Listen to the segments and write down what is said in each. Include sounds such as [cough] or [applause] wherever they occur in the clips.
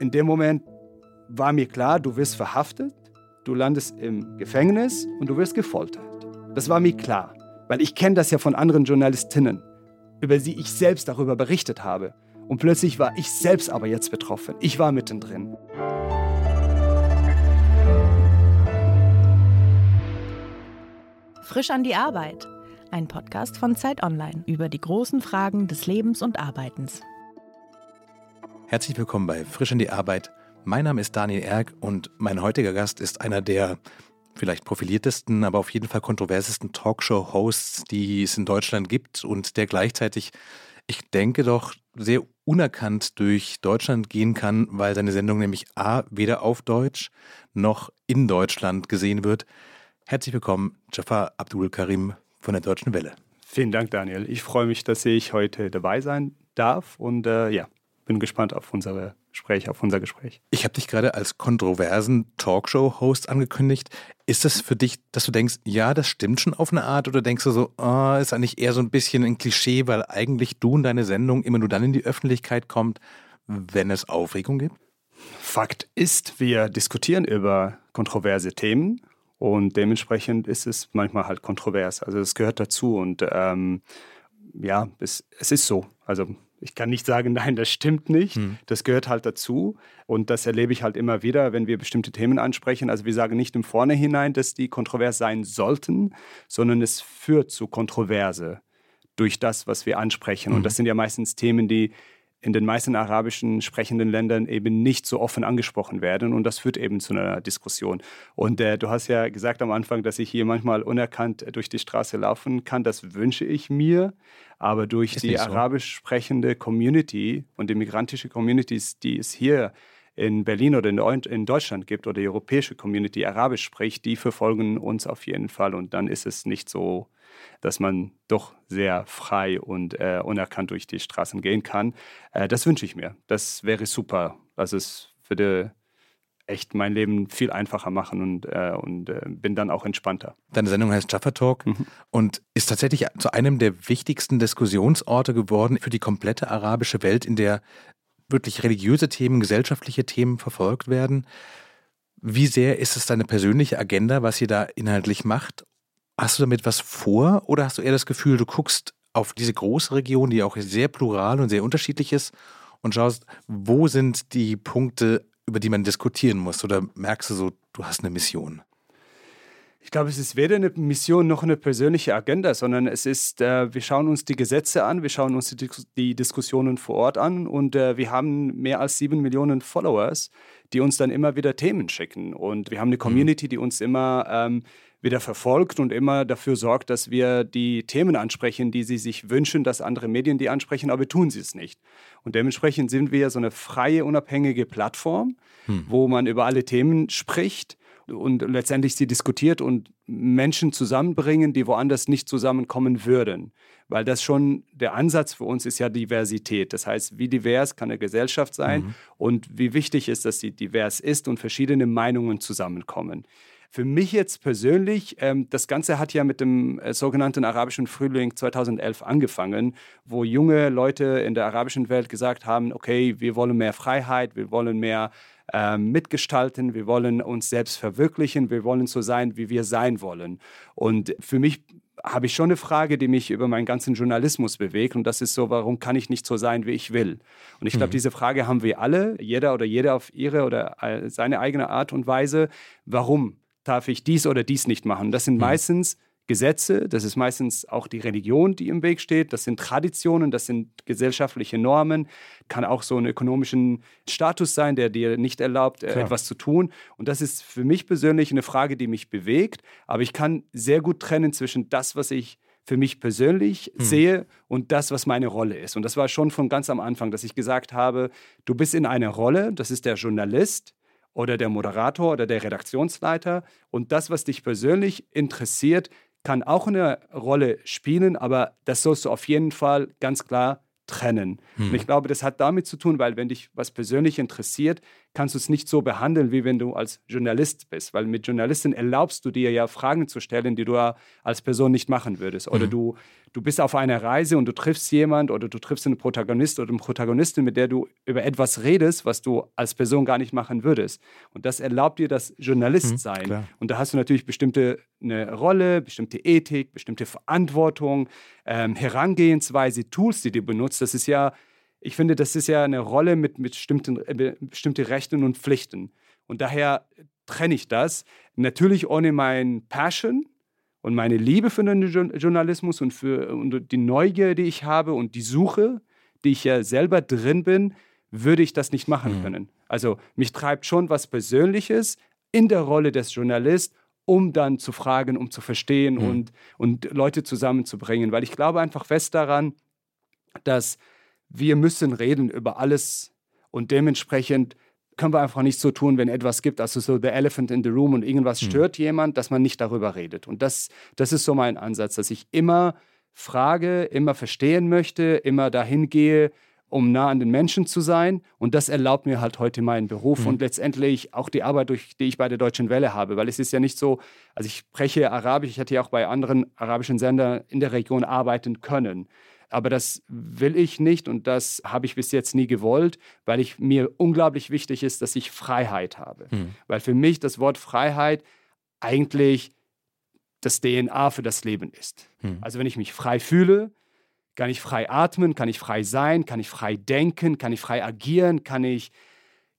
in dem Moment war mir klar, du wirst verhaftet, du landest im Gefängnis und du wirst gefoltert. Das war mir klar, weil ich kenne das ja von anderen Journalistinnen, über die ich selbst darüber berichtet habe. Und plötzlich war ich selbst aber jetzt betroffen. Ich war mittendrin. Frisch an die Arbeit. Ein Podcast von Zeit Online über die großen Fragen des Lebens und Arbeitens. Herzlich willkommen bei Frisch an die Arbeit. Mein Name ist Daniel Erck und mein heutiger Gast ist einer der vielleicht profiliertesten, aber auf jeden Fall kontroversesten Talkshow-Hosts, die es in Deutschland gibt und der gleichzeitig, ich denke doch, sehr unerkannt durch Deutschland gehen kann, weil seine Sendung nämlich A, weder auf Deutsch noch in Deutschland gesehen wird. Herzlich willkommen, Jafar Abdul Karim von der Deutschen Welle. Vielen Dank, Daniel. Ich freue mich, dass ich heute dabei sein darf und äh, ja, bin gespannt auf unsere Gespräch, auf unser Gespräch. Ich habe dich gerade als kontroversen Talkshow-Host angekündigt. Ist das für dich, dass du denkst, ja, das stimmt schon auf eine Art oder denkst du so, oh, ist eigentlich eher so ein bisschen ein Klischee, weil eigentlich du und deine Sendung immer nur dann in die Öffentlichkeit kommt, wenn es Aufregung gibt? Fakt ist, wir diskutieren über kontroverse Themen und dementsprechend ist es manchmal halt kontrovers. Also es gehört dazu und ähm, ja, es, es ist so. Also ich kann nicht sagen, [laughs] nein, das stimmt nicht. Hm. Das gehört halt dazu. Und das erlebe ich halt immer wieder, wenn wir bestimmte Themen ansprechen. Also wir sagen nicht im Vornherein, dass die kontrovers sein sollten, sondern es führt zu Kontroverse durch das, was wir ansprechen. Hm. Und das sind ja meistens Themen, die in den meisten arabischen sprechenden Ländern eben nicht so offen angesprochen werden. Und das führt eben zu einer Diskussion. Und äh, du hast ja gesagt am Anfang, dass ich hier manchmal unerkannt durch die Straße laufen kann. Das wünsche ich mir. Aber durch Ist die so. arabisch sprechende Community und die migrantische Communities, die es hier in Berlin oder in Deutschland gibt oder die europäische Community Arabisch spricht, die verfolgen uns auf jeden Fall. Und dann ist es nicht so dass man doch sehr frei und äh, unerkannt durch die Straßen gehen kann. Äh, das wünsche ich mir. Das wäre super. Also es würde echt mein Leben viel einfacher machen und, äh, und äh, bin dann auch entspannter. Deine Sendung heißt Jaffa Talk mhm. und ist tatsächlich zu einem der wichtigsten Diskussionsorte geworden für die komplette arabische Welt, in der wirklich religiöse Themen, gesellschaftliche Themen verfolgt werden. Wie sehr ist es deine persönliche Agenda, was ihr da inhaltlich macht? Hast du damit was vor oder hast du eher das Gefühl, du guckst auf diese große Region, die auch sehr plural und sehr unterschiedlich ist und schaust, wo sind die Punkte, über die man diskutieren muss? Oder merkst du so, du hast eine Mission? Ich glaube, es ist weder eine Mission noch eine persönliche Agenda, sondern es ist, äh, wir schauen uns die Gesetze an, wir schauen uns die, die Diskussionen vor Ort an und äh, wir haben mehr als sieben Millionen Followers, die uns dann immer wieder Themen schicken. Und wir haben eine mhm. Community, die uns immer ähm, wieder verfolgt und immer dafür sorgt, dass wir die Themen ansprechen, die sie sich wünschen, dass andere Medien die ansprechen, aber tun sie es nicht. Und dementsprechend sind wir so eine freie, unabhängige Plattform, hm. wo man über alle Themen spricht und letztendlich sie diskutiert und Menschen zusammenbringen, die woanders nicht zusammenkommen würden. Weil das schon der Ansatz für uns ist ja Diversität. Das heißt, wie divers kann eine Gesellschaft sein mhm. und wie wichtig ist, dass sie divers ist und verschiedene Meinungen zusammenkommen. Für mich jetzt persönlich, ähm, das Ganze hat ja mit dem äh, sogenannten arabischen Frühling 2011 angefangen, wo junge Leute in der arabischen Welt gesagt haben, okay, wir wollen mehr Freiheit, wir wollen mehr ähm, mitgestalten, wir wollen uns selbst verwirklichen, wir wollen so sein, wie wir sein wollen. Und für mich habe ich schon eine Frage, die mich über meinen ganzen Journalismus bewegt. Und das ist so, warum kann ich nicht so sein, wie ich will? Und ich glaube, mhm. diese Frage haben wir alle, jeder oder jeder auf ihre oder äh, seine eigene Art und Weise. Warum darf ich dies oder dies nicht machen. Das sind mhm. meistens Gesetze, das ist meistens auch die Religion, die im Weg steht, das sind Traditionen, das sind gesellschaftliche Normen, kann auch so ein ökonomischen Status sein, der dir nicht erlaubt, äh, Klar. etwas zu tun. Und das ist für mich persönlich eine Frage, die mich bewegt, aber ich kann sehr gut trennen zwischen das, was ich für mich persönlich hm. sehe und das, was meine Rolle ist. Und das war schon von ganz am Anfang, dass ich gesagt habe, du bist in einer Rolle, das ist der Journalist, oder der Moderator oder der Redaktionsleiter. Und das, was dich persönlich interessiert, kann auch eine Rolle spielen, aber das sollst du auf jeden Fall ganz klar trennen. Hm. Und ich glaube, das hat damit zu tun, weil wenn dich was persönlich interessiert, kannst du es nicht so behandeln, wie wenn du als Journalist bist. Weil mit Journalisten erlaubst du dir ja Fragen zu stellen, die du als Person nicht machen würdest. Oder mhm. du, du bist auf einer Reise und du triffst jemand oder du triffst einen Protagonist oder eine Protagonistin, mit der du über etwas redest, was du als Person gar nicht machen würdest. Und das erlaubt dir das Journalistsein. Mhm, und da hast du natürlich bestimmte eine Rolle, bestimmte Ethik, bestimmte Verantwortung, ähm, Herangehensweise, Tools, die du benutzt. Das ist ja ich finde, das ist ja eine Rolle mit, mit bestimmten äh, bestimmte Rechten und Pflichten. Und daher trenne ich das. Natürlich ohne mein Passion und meine Liebe für den Journalismus und für und die Neugier, die ich habe und die Suche, die ich ja selber drin bin, würde ich das nicht machen mhm. können. Also mich treibt schon was Persönliches in der Rolle des Journalisten, um dann zu fragen, um zu verstehen mhm. und, und Leute zusammenzubringen. Weil ich glaube einfach fest daran, dass wir müssen reden über alles und dementsprechend können wir einfach nicht so tun, wenn etwas gibt, also so the elephant in the room und irgendwas mhm. stört jemand, dass man nicht darüber redet. Und das, das ist so mein Ansatz, dass ich immer frage, immer verstehen möchte, immer dahin gehe, um nah an den Menschen zu sein. Und das erlaubt mir halt heute meinen Beruf mhm. und letztendlich auch die Arbeit, durch, die ich bei der Deutschen Welle habe. Weil es ist ja nicht so, also ich spreche Arabisch, ich hätte ja auch bei anderen arabischen Sendern in der Region arbeiten können. Aber das will ich nicht und das habe ich bis jetzt nie gewollt, weil ich mir unglaublich wichtig ist, dass ich Freiheit habe. Mhm. Weil für mich das Wort Freiheit eigentlich das DNA für das Leben ist. Mhm. Also wenn ich mich frei fühle, kann ich frei atmen, kann ich frei sein, kann ich frei denken, kann ich frei agieren, kann ich,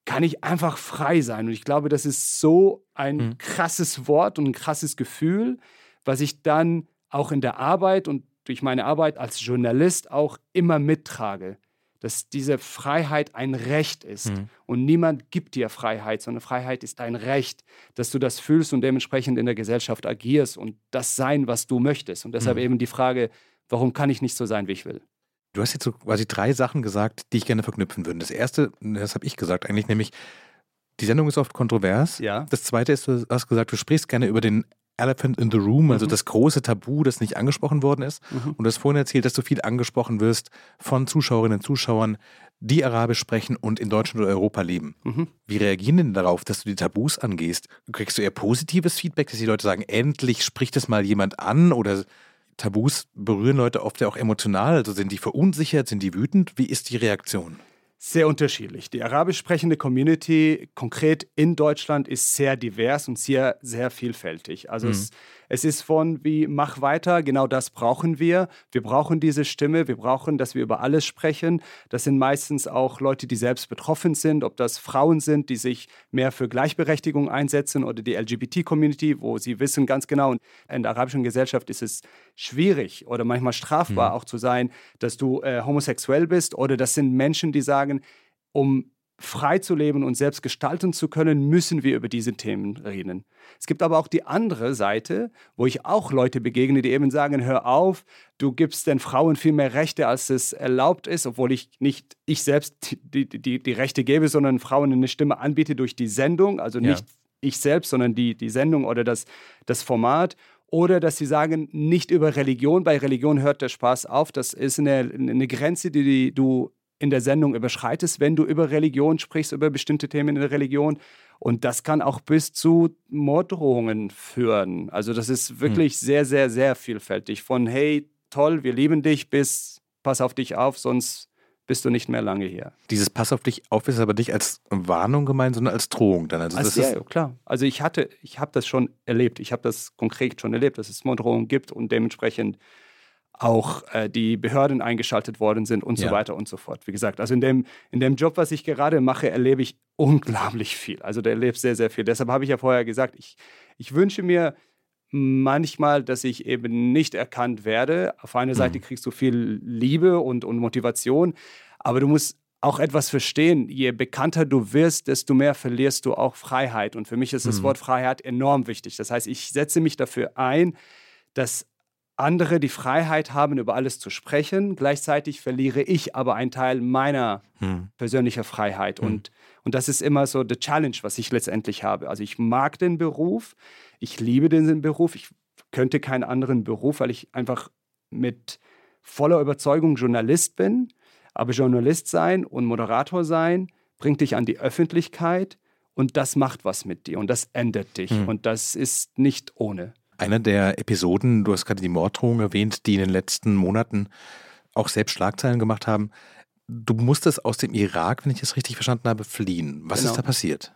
kann ich einfach frei sein. Und ich glaube, das ist so ein mhm. krasses Wort und ein krasses Gefühl, was ich dann auch in der Arbeit und durch meine Arbeit als Journalist auch immer mittrage, dass diese Freiheit ein Recht ist. Mhm. Und niemand gibt dir Freiheit, sondern Freiheit ist ein Recht, dass du das fühlst und dementsprechend in der Gesellschaft agierst und das sein, was du möchtest. Und deshalb mhm. eben die Frage, warum kann ich nicht so sein, wie ich will? Du hast jetzt so quasi drei Sachen gesagt, die ich gerne verknüpfen würde. Das erste, das habe ich gesagt eigentlich, nämlich die Sendung ist oft kontrovers. Ja. Das zweite ist, du hast gesagt, du sprichst gerne über den Elephant in the Room, also mhm. das große Tabu, das nicht angesprochen worden ist. Mhm. Und du hast vorhin erzählt, dass du viel angesprochen wirst von Zuschauerinnen und Zuschauern, die Arabisch sprechen und in Deutschland oder Europa leben. Mhm. Wie reagieren denn darauf, dass du die Tabus angehst? Kriegst du eher positives Feedback, dass die Leute sagen, endlich spricht es mal jemand an oder Tabus berühren Leute oft ja auch emotional, also sind die verunsichert, sind die wütend? Wie ist die Reaktion? Sehr unterschiedlich. Die arabisch sprechende Community konkret in Deutschland ist sehr divers und sehr, sehr vielfältig. Also mhm. es, es ist von wie mach weiter, genau das brauchen wir. Wir brauchen diese Stimme, wir brauchen, dass wir über alles sprechen. Das sind meistens auch Leute, die selbst betroffen sind, ob das Frauen sind, die sich mehr für Gleichberechtigung einsetzen oder die LGBT-Community, wo sie wissen ganz genau, in der arabischen Gesellschaft ist es schwierig oder manchmal strafbar mhm. auch zu sein, dass du äh, homosexuell bist oder das sind Menschen, die sagen, um frei zu leben und selbst gestalten zu können, müssen wir über diese Themen reden. Es gibt aber auch die andere Seite, wo ich auch Leute begegne, die eben sagen, hör auf, du gibst den Frauen viel mehr Rechte, als es erlaubt ist, obwohl ich nicht ich selbst die, die, die Rechte gebe, sondern Frauen eine Stimme anbiete durch die Sendung, also nicht ja. ich selbst, sondern die, die Sendung oder das, das Format. Oder dass sie sagen, nicht über Religion, bei Religion hört der Spaß auf. Das ist eine, eine Grenze, die, die du in der Sendung überschreitest, wenn du über Religion sprichst, über bestimmte Themen in der Religion. Und das kann auch bis zu Morddrohungen führen. Also das ist wirklich hm. sehr, sehr, sehr vielfältig. Von hey, toll, wir lieben dich, bis pass auf dich auf, sonst bist du nicht mehr lange hier. Dieses Pass auf dich auf ist aber nicht als Warnung gemeint, sondern als Drohung dann. Also, also ja, klar. Also ich hatte, ich habe das schon erlebt. Ich habe das konkret schon erlebt, dass es Morddrohungen gibt und dementsprechend auch äh, die Behörden eingeschaltet worden sind und ja. so weiter und so fort. Wie gesagt, also in dem, in dem Job, was ich gerade mache, erlebe ich unglaublich viel. Also da erlebe sehr, sehr viel. Deshalb habe ich ja vorher gesagt, ich, ich wünsche mir manchmal, dass ich eben nicht erkannt werde. Auf einer mhm. Seite kriegst du viel Liebe und, und Motivation, aber du musst auch etwas verstehen. Je bekannter du wirst, desto mehr verlierst du auch Freiheit. Und für mich ist das mhm. Wort Freiheit enorm wichtig. Das heißt, ich setze mich dafür ein, dass andere die Freiheit haben, über alles zu sprechen. Gleichzeitig verliere ich aber einen Teil meiner hm. persönlichen Freiheit. Hm. Und, und das ist immer so the Challenge, was ich letztendlich habe. Also ich mag den Beruf, ich liebe den Beruf, ich könnte keinen anderen Beruf, weil ich einfach mit voller Überzeugung Journalist bin. Aber Journalist sein und Moderator sein bringt dich an die Öffentlichkeit und das macht was mit dir und das ändert dich mhm. und das ist nicht ohne. Einer der Episoden, du hast gerade die Morddrohung erwähnt, die in den letzten Monaten auch selbst Schlagzeilen gemacht haben. Du musstest aus dem Irak, wenn ich es richtig verstanden habe, fliehen. Was genau. ist da passiert?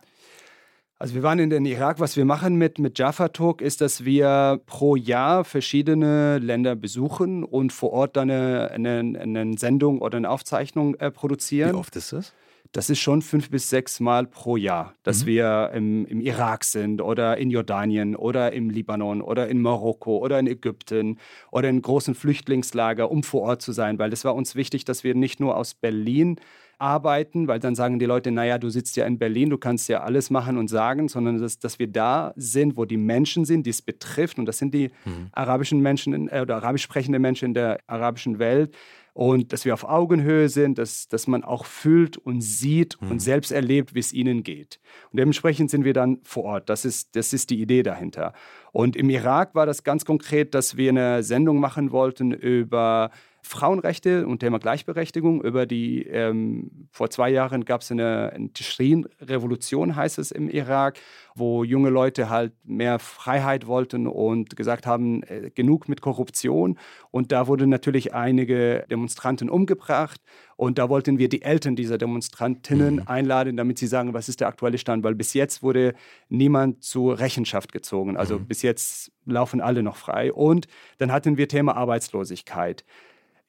Also wir waren in den Irak. Was wir machen mit, mit Jaffa Talk ist, dass wir pro Jahr verschiedene Länder besuchen und vor Ort dann eine, eine, eine Sendung oder eine Aufzeichnung äh, produzieren. Wie oft ist das? Das ist schon fünf bis sechs Mal pro Jahr, dass mhm. wir im, im, Irak sind oder in Jordanien oder im Libanon oder in Marokko oder in Ägypten oder in großen Flüchtlingslager, um vor Ort zu sein, weil es war uns wichtig, dass wir nicht nur aus Berlin arbeiten, weil dann sagen die Leute, naja, du sitzt ja in Berlin, du kannst ja alles machen und sagen, sondern dass, dass wir da sind, wo die Menschen sind, die es betrifft. Und das sind die mhm. arabischen Menschen äh, oder arabisch sprechende Menschen in der arabischen Welt und dass wir auf Augenhöhe sind, dass, dass man auch fühlt und sieht mhm. und selbst erlebt, wie es ihnen geht. Und dementsprechend sind wir dann vor Ort. Das ist, das ist die Idee dahinter. Und im Irak war das ganz konkret, dass wir eine Sendung machen wollten über Frauenrechte und Thema Gleichberechtigung. Über die, ähm, vor zwei Jahren gab es eine, eine Tischrin-Revolution, heißt es im Irak, wo junge Leute halt mehr Freiheit wollten und gesagt haben, äh, genug mit Korruption. Und da wurden natürlich einige Demonstranten umgebracht. Und da wollten wir die Eltern dieser Demonstrantinnen mhm. einladen, damit sie sagen, was ist der aktuelle Stand, weil bis jetzt wurde niemand zur Rechenschaft gezogen. Also mhm. bis jetzt laufen alle noch frei. Und dann hatten wir Thema Arbeitslosigkeit.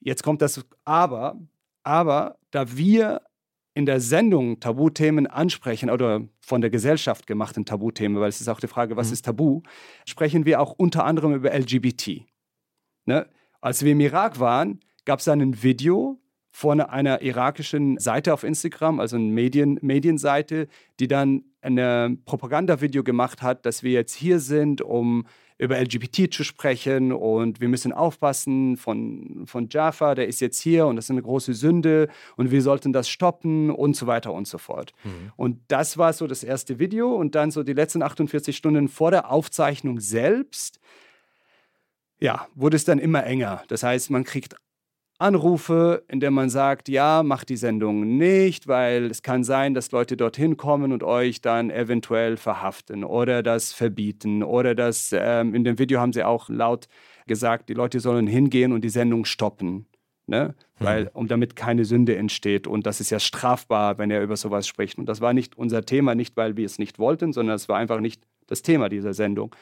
Jetzt kommt das Aber, aber da wir in der Sendung Tabuthemen ansprechen oder von der Gesellschaft gemachten Tabuthemen, weil es ist auch die Frage, was mhm. ist Tabu, sprechen wir auch unter anderem über LGBT. Ne? Als wir im Irak waren, gab es ein Video von einer irakischen Seite auf Instagram, also eine Medien, Medienseite, die dann ein Propagandavideo gemacht hat, dass wir jetzt hier sind, um über LGBT zu sprechen und wir müssen aufpassen von, von Jaffa, der ist jetzt hier und das ist eine große Sünde und wir sollten das stoppen und so weiter und so fort. Mhm. Und das war so das erste Video und dann so die letzten 48 Stunden vor der Aufzeichnung selbst, ja, wurde es dann immer enger. Das heißt, man kriegt Anrufe, in denen man sagt, ja, macht die Sendung nicht, weil es kann sein, dass Leute dorthin kommen und euch dann eventuell verhaften oder das verbieten oder das, ähm, in dem Video haben sie auch laut gesagt, die Leute sollen hingehen und die Sendung stoppen. Ne? Mhm. Weil, um damit keine Sünde entsteht. Und das ist ja strafbar, wenn er über sowas spricht. Und das war nicht unser Thema, nicht weil wir es nicht wollten, sondern es war einfach nicht das Thema dieser Sendung.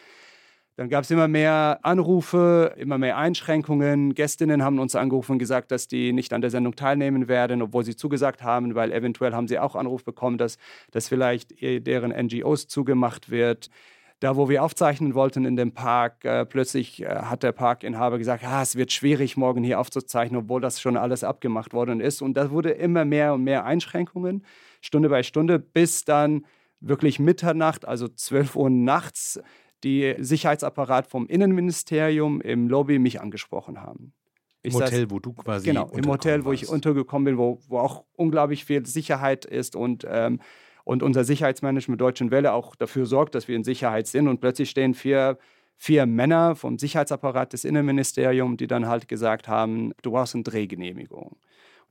Dann gab es immer mehr Anrufe, immer mehr Einschränkungen. Gästinnen haben uns angerufen und gesagt, dass die nicht an der Sendung teilnehmen werden, obwohl sie zugesagt haben, weil eventuell haben sie auch Anruf bekommen, dass, dass vielleicht deren NGOs zugemacht wird. Da, wo wir aufzeichnen wollten in dem Park, äh, plötzlich äh, hat der Parkinhaber gesagt, ah, es wird schwierig, morgen hier aufzuzeichnen, obwohl das schon alles abgemacht worden ist. Und da wurde immer mehr und mehr Einschränkungen, Stunde bei Stunde, bis dann wirklich Mitternacht, also 12 Uhr nachts, die Sicherheitsapparat vom Innenministerium im Lobby mich angesprochen haben. Im Hotel, wo du quasi. Genau, im Hotel, wo ich untergekommen bin, wo, wo auch unglaublich viel Sicherheit ist und, ähm, und unser Sicherheitsmanagement Deutschen Welle auch dafür sorgt, dass wir in Sicherheit sind. Und plötzlich stehen vier, vier Männer vom Sicherheitsapparat des Innenministeriums, die dann halt gesagt haben: Du brauchst eine Drehgenehmigung. Und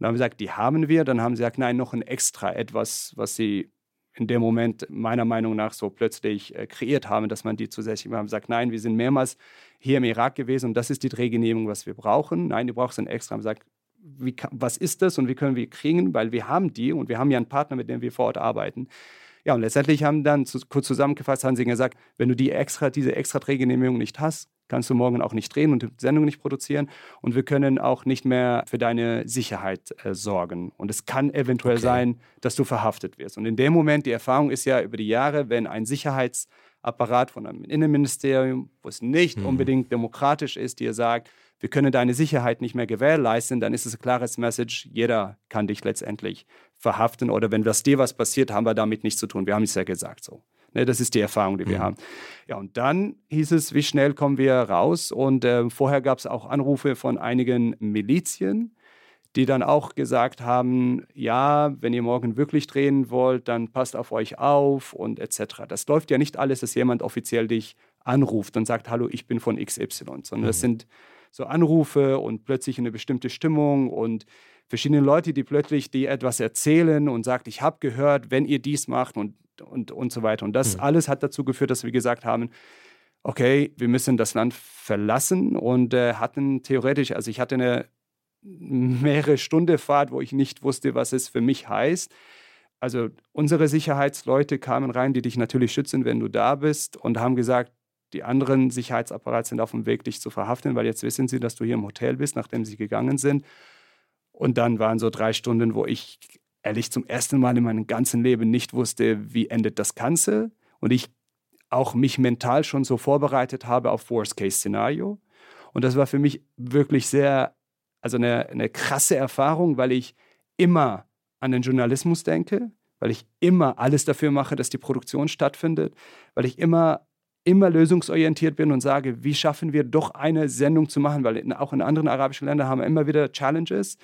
dann haben wir gesagt, die haben wir. Dann haben sie gesagt, nein, noch ein extra etwas, was sie in dem Moment meiner Meinung nach so plötzlich äh, kreiert haben, dass man die zusätzlich haben sagt, nein, wir sind mehrmals hier im Irak gewesen und das ist die Drehgenehmigung, was wir brauchen. Nein, du brauchst ein extra. Man sagt, wie, was ist das und wie können wir kriegen, weil wir haben die und wir haben ja einen Partner, mit dem wir vor Ort arbeiten. Ja, und letztendlich haben dann zu, kurz zusammengefasst, haben sie gesagt, wenn du die extra, diese extra Drehgenehmigung nicht hast, kannst du morgen auch nicht drehen und die Sendung nicht produzieren. Und wir können auch nicht mehr für deine Sicherheit äh, sorgen. Und es kann eventuell okay. sein, dass du verhaftet wirst. Und in dem Moment, die Erfahrung ist ja über die Jahre, wenn ein Sicherheitsapparat von einem Innenministerium, wo es nicht mhm. unbedingt demokratisch ist, dir sagt, wir können deine Sicherheit nicht mehr gewährleisten, dann ist es ein klares Message, jeder kann dich letztendlich verhaften oder wenn das dir was passiert, haben wir damit nichts zu tun. Wir haben es ja gesagt so. Ne, das ist die Erfahrung, die wir mhm. haben. Ja, und dann hieß es, wie schnell kommen wir raus? Und äh, vorher gab es auch Anrufe von einigen Milizien, die dann auch gesagt haben, ja, wenn ihr morgen wirklich drehen wollt, dann passt auf euch auf und etc. Das läuft ja nicht alles, dass jemand offiziell dich anruft und sagt, hallo, ich bin von XY, sondern mhm. das sind so Anrufe und plötzlich eine bestimmte Stimmung und verschiedene Leute, die plötzlich dir etwas erzählen und sagt, ich habe gehört, wenn ihr dies macht und, und, und so weiter. Und das mhm. alles hat dazu geführt, dass wir gesagt haben, okay, wir müssen das Land verlassen und äh, hatten theoretisch, also ich hatte eine mehrere Stunden Fahrt, wo ich nicht wusste, was es für mich heißt. Also unsere Sicherheitsleute kamen rein, die dich natürlich schützen, wenn du da bist und haben gesagt, die anderen Sicherheitsapparate sind auf dem Weg, dich zu verhaften, weil jetzt wissen sie, dass du hier im Hotel bist, nachdem sie gegangen sind. Und dann waren so drei Stunden, wo ich ehrlich zum ersten Mal in meinem ganzen Leben nicht wusste, wie endet das Ganze. Und ich auch mich mental schon so vorbereitet habe auf Worst-Case-Szenario. Und das war für mich wirklich sehr, also eine, eine krasse Erfahrung, weil ich immer an den Journalismus denke, weil ich immer alles dafür mache, dass die Produktion stattfindet, weil ich immer immer lösungsorientiert bin und sage, wie schaffen wir doch eine Sendung zu machen, weil auch in anderen arabischen Ländern haben wir immer wieder Challenges.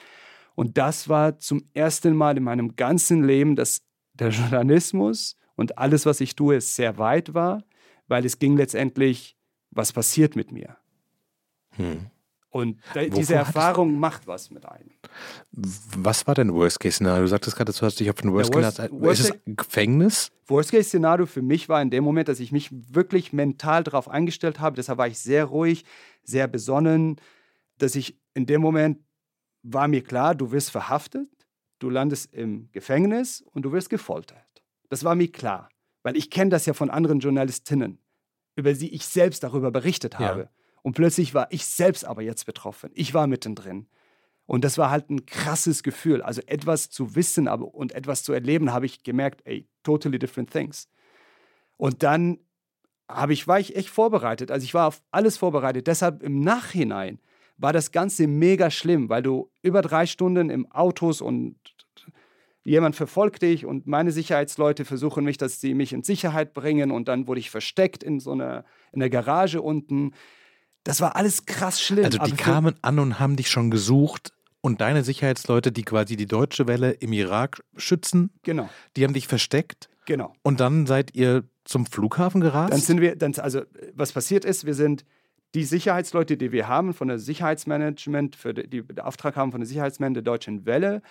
Und das war zum ersten Mal in meinem ganzen Leben, dass der Journalismus und alles, was ich tue, sehr weit war, weil es ging letztendlich, was passiert mit mir. Hm. Und diese Erfahrung macht was mit einem. Was war denn Worst-Case-Szenario? Du sagtest gerade, du hast dich auf ein Worst-Case-Szenario. Worst ist es Gefängnis? Worst-Case-Szenario für mich war in dem Moment, dass ich mich wirklich mental darauf eingestellt habe. Deshalb war ich sehr ruhig, sehr besonnen, dass ich in dem Moment war mir klar, du wirst verhaftet, du landest im Gefängnis und du wirst gefoltert. Das war mir klar, weil ich kenne das ja von anderen Journalistinnen, über die ich selbst darüber berichtet habe. Ja. Und plötzlich war ich selbst aber jetzt betroffen. Ich war mittendrin. Und das war halt ein krasses Gefühl. Also etwas zu wissen aber, und etwas zu erleben, habe ich gemerkt, ey, totally different things. Und dann habe ich, war ich echt vorbereitet. Also ich war auf alles vorbereitet. Deshalb im Nachhinein war das Ganze mega schlimm, weil du über drei Stunden im Autos und jemand verfolgt dich und meine Sicherheitsleute versuchen mich, dass sie mich in Sicherheit bringen und dann wurde ich versteckt in so einer in der Garage unten. Das war alles krass schlimm. Also die kamen an und haben dich schon gesucht und deine Sicherheitsleute, die quasi die deutsche Welle im Irak schützen, genau. die haben dich versteckt. Genau. Und dann seid ihr zum Flughafen gerast? Dann sind wir, dann, also was passiert ist, wir sind die Sicherheitsleute, die wir haben von der Sicherheitsmanagement, für die, die Auftrag haben von der Sicherheitsmanagement der Deutschen Welle,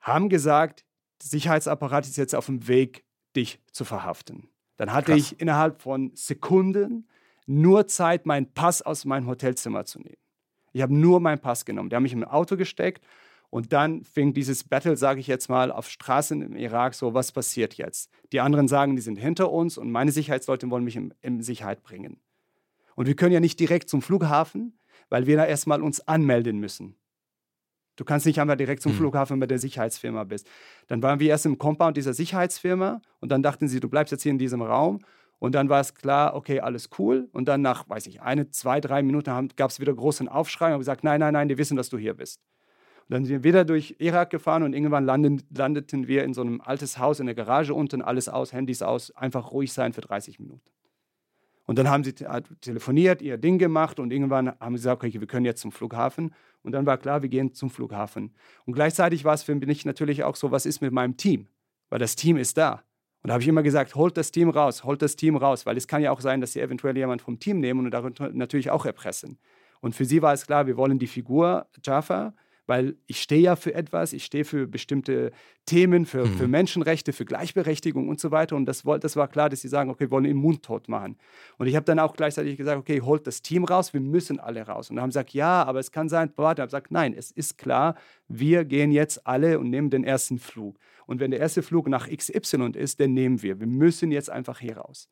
haben gesagt, der Sicherheitsapparat ist jetzt auf dem Weg, dich zu verhaften. Dann hatte Krass. ich innerhalb von Sekunden nur Zeit, meinen Pass aus meinem Hotelzimmer zu nehmen. Ich habe nur meinen Pass genommen. Die haben mich im Auto gesteckt und dann fing dieses Battle, sage ich jetzt mal, auf Straßen im Irak so, was passiert jetzt? Die anderen sagen, die sind hinter uns und meine Sicherheitsleute wollen mich in, in Sicherheit bringen. Und wir können ja nicht direkt zum Flughafen, weil wir da erstmal uns anmelden müssen. Du kannst nicht einmal direkt zum mhm. Flughafen mit der Sicherheitsfirma bist. Dann waren wir erst im Compound dieser Sicherheitsfirma und dann dachten sie, du bleibst jetzt hier in diesem Raum und dann war es klar, okay, alles cool. Und dann nach, weiß ich, eine, zwei, drei Minuten gab es wieder großen Aufschrei und gesagt, nein, nein, nein, die wissen, dass du hier bist. Und dann sind wir wieder durch Irak gefahren und irgendwann landen, landeten wir in so einem altes Haus in der Garage unten, alles aus, Handys aus, einfach ruhig sein für 30 Minuten. Und dann haben sie telefoniert, ihr Ding gemacht und irgendwann haben sie gesagt, okay, wir können jetzt zum Flughafen. Und dann war klar, wir gehen zum Flughafen. Und gleichzeitig war es für mich natürlich auch so, was ist mit meinem Team? Weil das Team ist da. Und da habe ich immer gesagt, holt das Team raus, holt das Team raus, weil es kann ja auch sein, dass sie eventuell jemand vom Team nehmen und darunter natürlich auch erpressen. Und für sie war es klar, wir wollen die Figur Jaffa, weil ich stehe ja für etwas, ich stehe für bestimmte Themen, für, mhm. für Menschenrechte, für Gleichberechtigung und so weiter. Und das, das war klar, dass sie sagen, okay, wir wollen ihn mundtot machen. Und ich habe dann auch gleichzeitig gesagt, okay, holt das Team raus, wir müssen alle raus. Und dann haben sie gesagt, ja, aber es kann sein, warte, ich habe gesagt, nein, es ist klar, wir gehen jetzt alle und nehmen den ersten Flug. Und wenn der erste Flug nach XY ist, dann nehmen wir. Wir müssen jetzt einfach hier raus.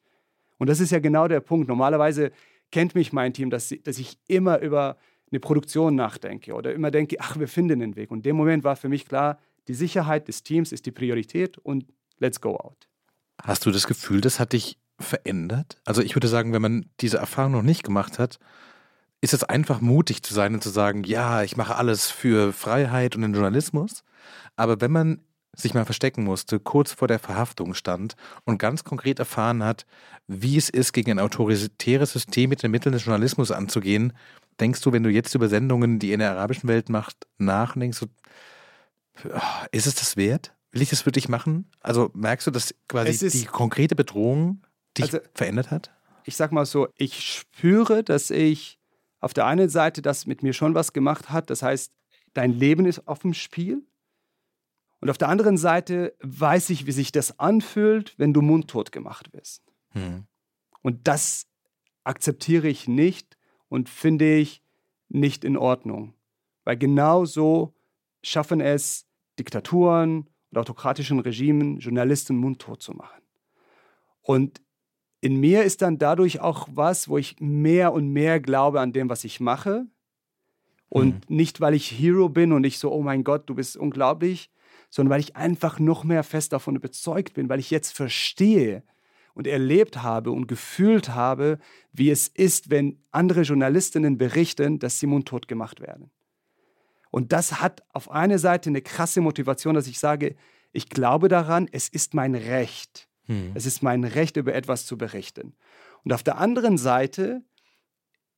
Und das ist ja genau der Punkt. Normalerweise kennt mich mein Team, dass, dass ich immer über eine Produktion nachdenke oder immer denke, ach, wir finden einen Weg. Und in dem Moment war für mich klar, die Sicherheit des Teams ist die Priorität und let's go out. Hast du das Gefühl, das hat dich verändert? Also ich würde sagen, wenn man diese Erfahrung noch nicht gemacht hat, ist es einfach mutig zu sein und zu sagen, ja, ich mache alles für Freiheit und den Journalismus. Aber wenn man sich mal verstecken musste, kurz vor der Verhaftung stand und ganz konkret erfahren hat, wie es ist, gegen ein autoritäres System mit den Mitteln des Journalismus anzugehen, denkst du, wenn du jetzt über Sendungen, die in der arabischen Welt macht, nachdenkst, ist es das wert? Will ich das wirklich machen? Also merkst du, dass quasi die konkrete Bedrohung dich also, verändert hat? Ich sag mal so, ich spüre, dass ich auf der einen Seite das mit mir schon was gemacht hat. Das heißt, dein Leben ist auf dem Spiel. Und auf der anderen Seite weiß ich, wie sich das anfühlt, wenn du mundtot gemacht wirst. Hm. Und das akzeptiere ich nicht und finde ich nicht in Ordnung. Weil genau so schaffen es Diktaturen und autokratischen Regimen, Journalisten mundtot zu machen. Und in mir ist dann dadurch auch was, wo ich mehr und mehr glaube an dem, was ich mache. Und mhm. nicht, weil ich Hero bin und ich so, oh mein Gott, du bist unglaublich, sondern weil ich einfach noch mehr fest davon überzeugt bin, weil ich jetzt verstehe und erlebt habe und gefühlt habe, wie es ist, wenn andere Journalistinnen berichten, dass sie mundtot gemacht werden. Und das hat auf einer Seite eine krasse Motivation, dass ich sage, ich glaube daran, es ist mein Recht. Hm. Es ist mein Recht, über etwas zu berichten. Und auf der anderen Seite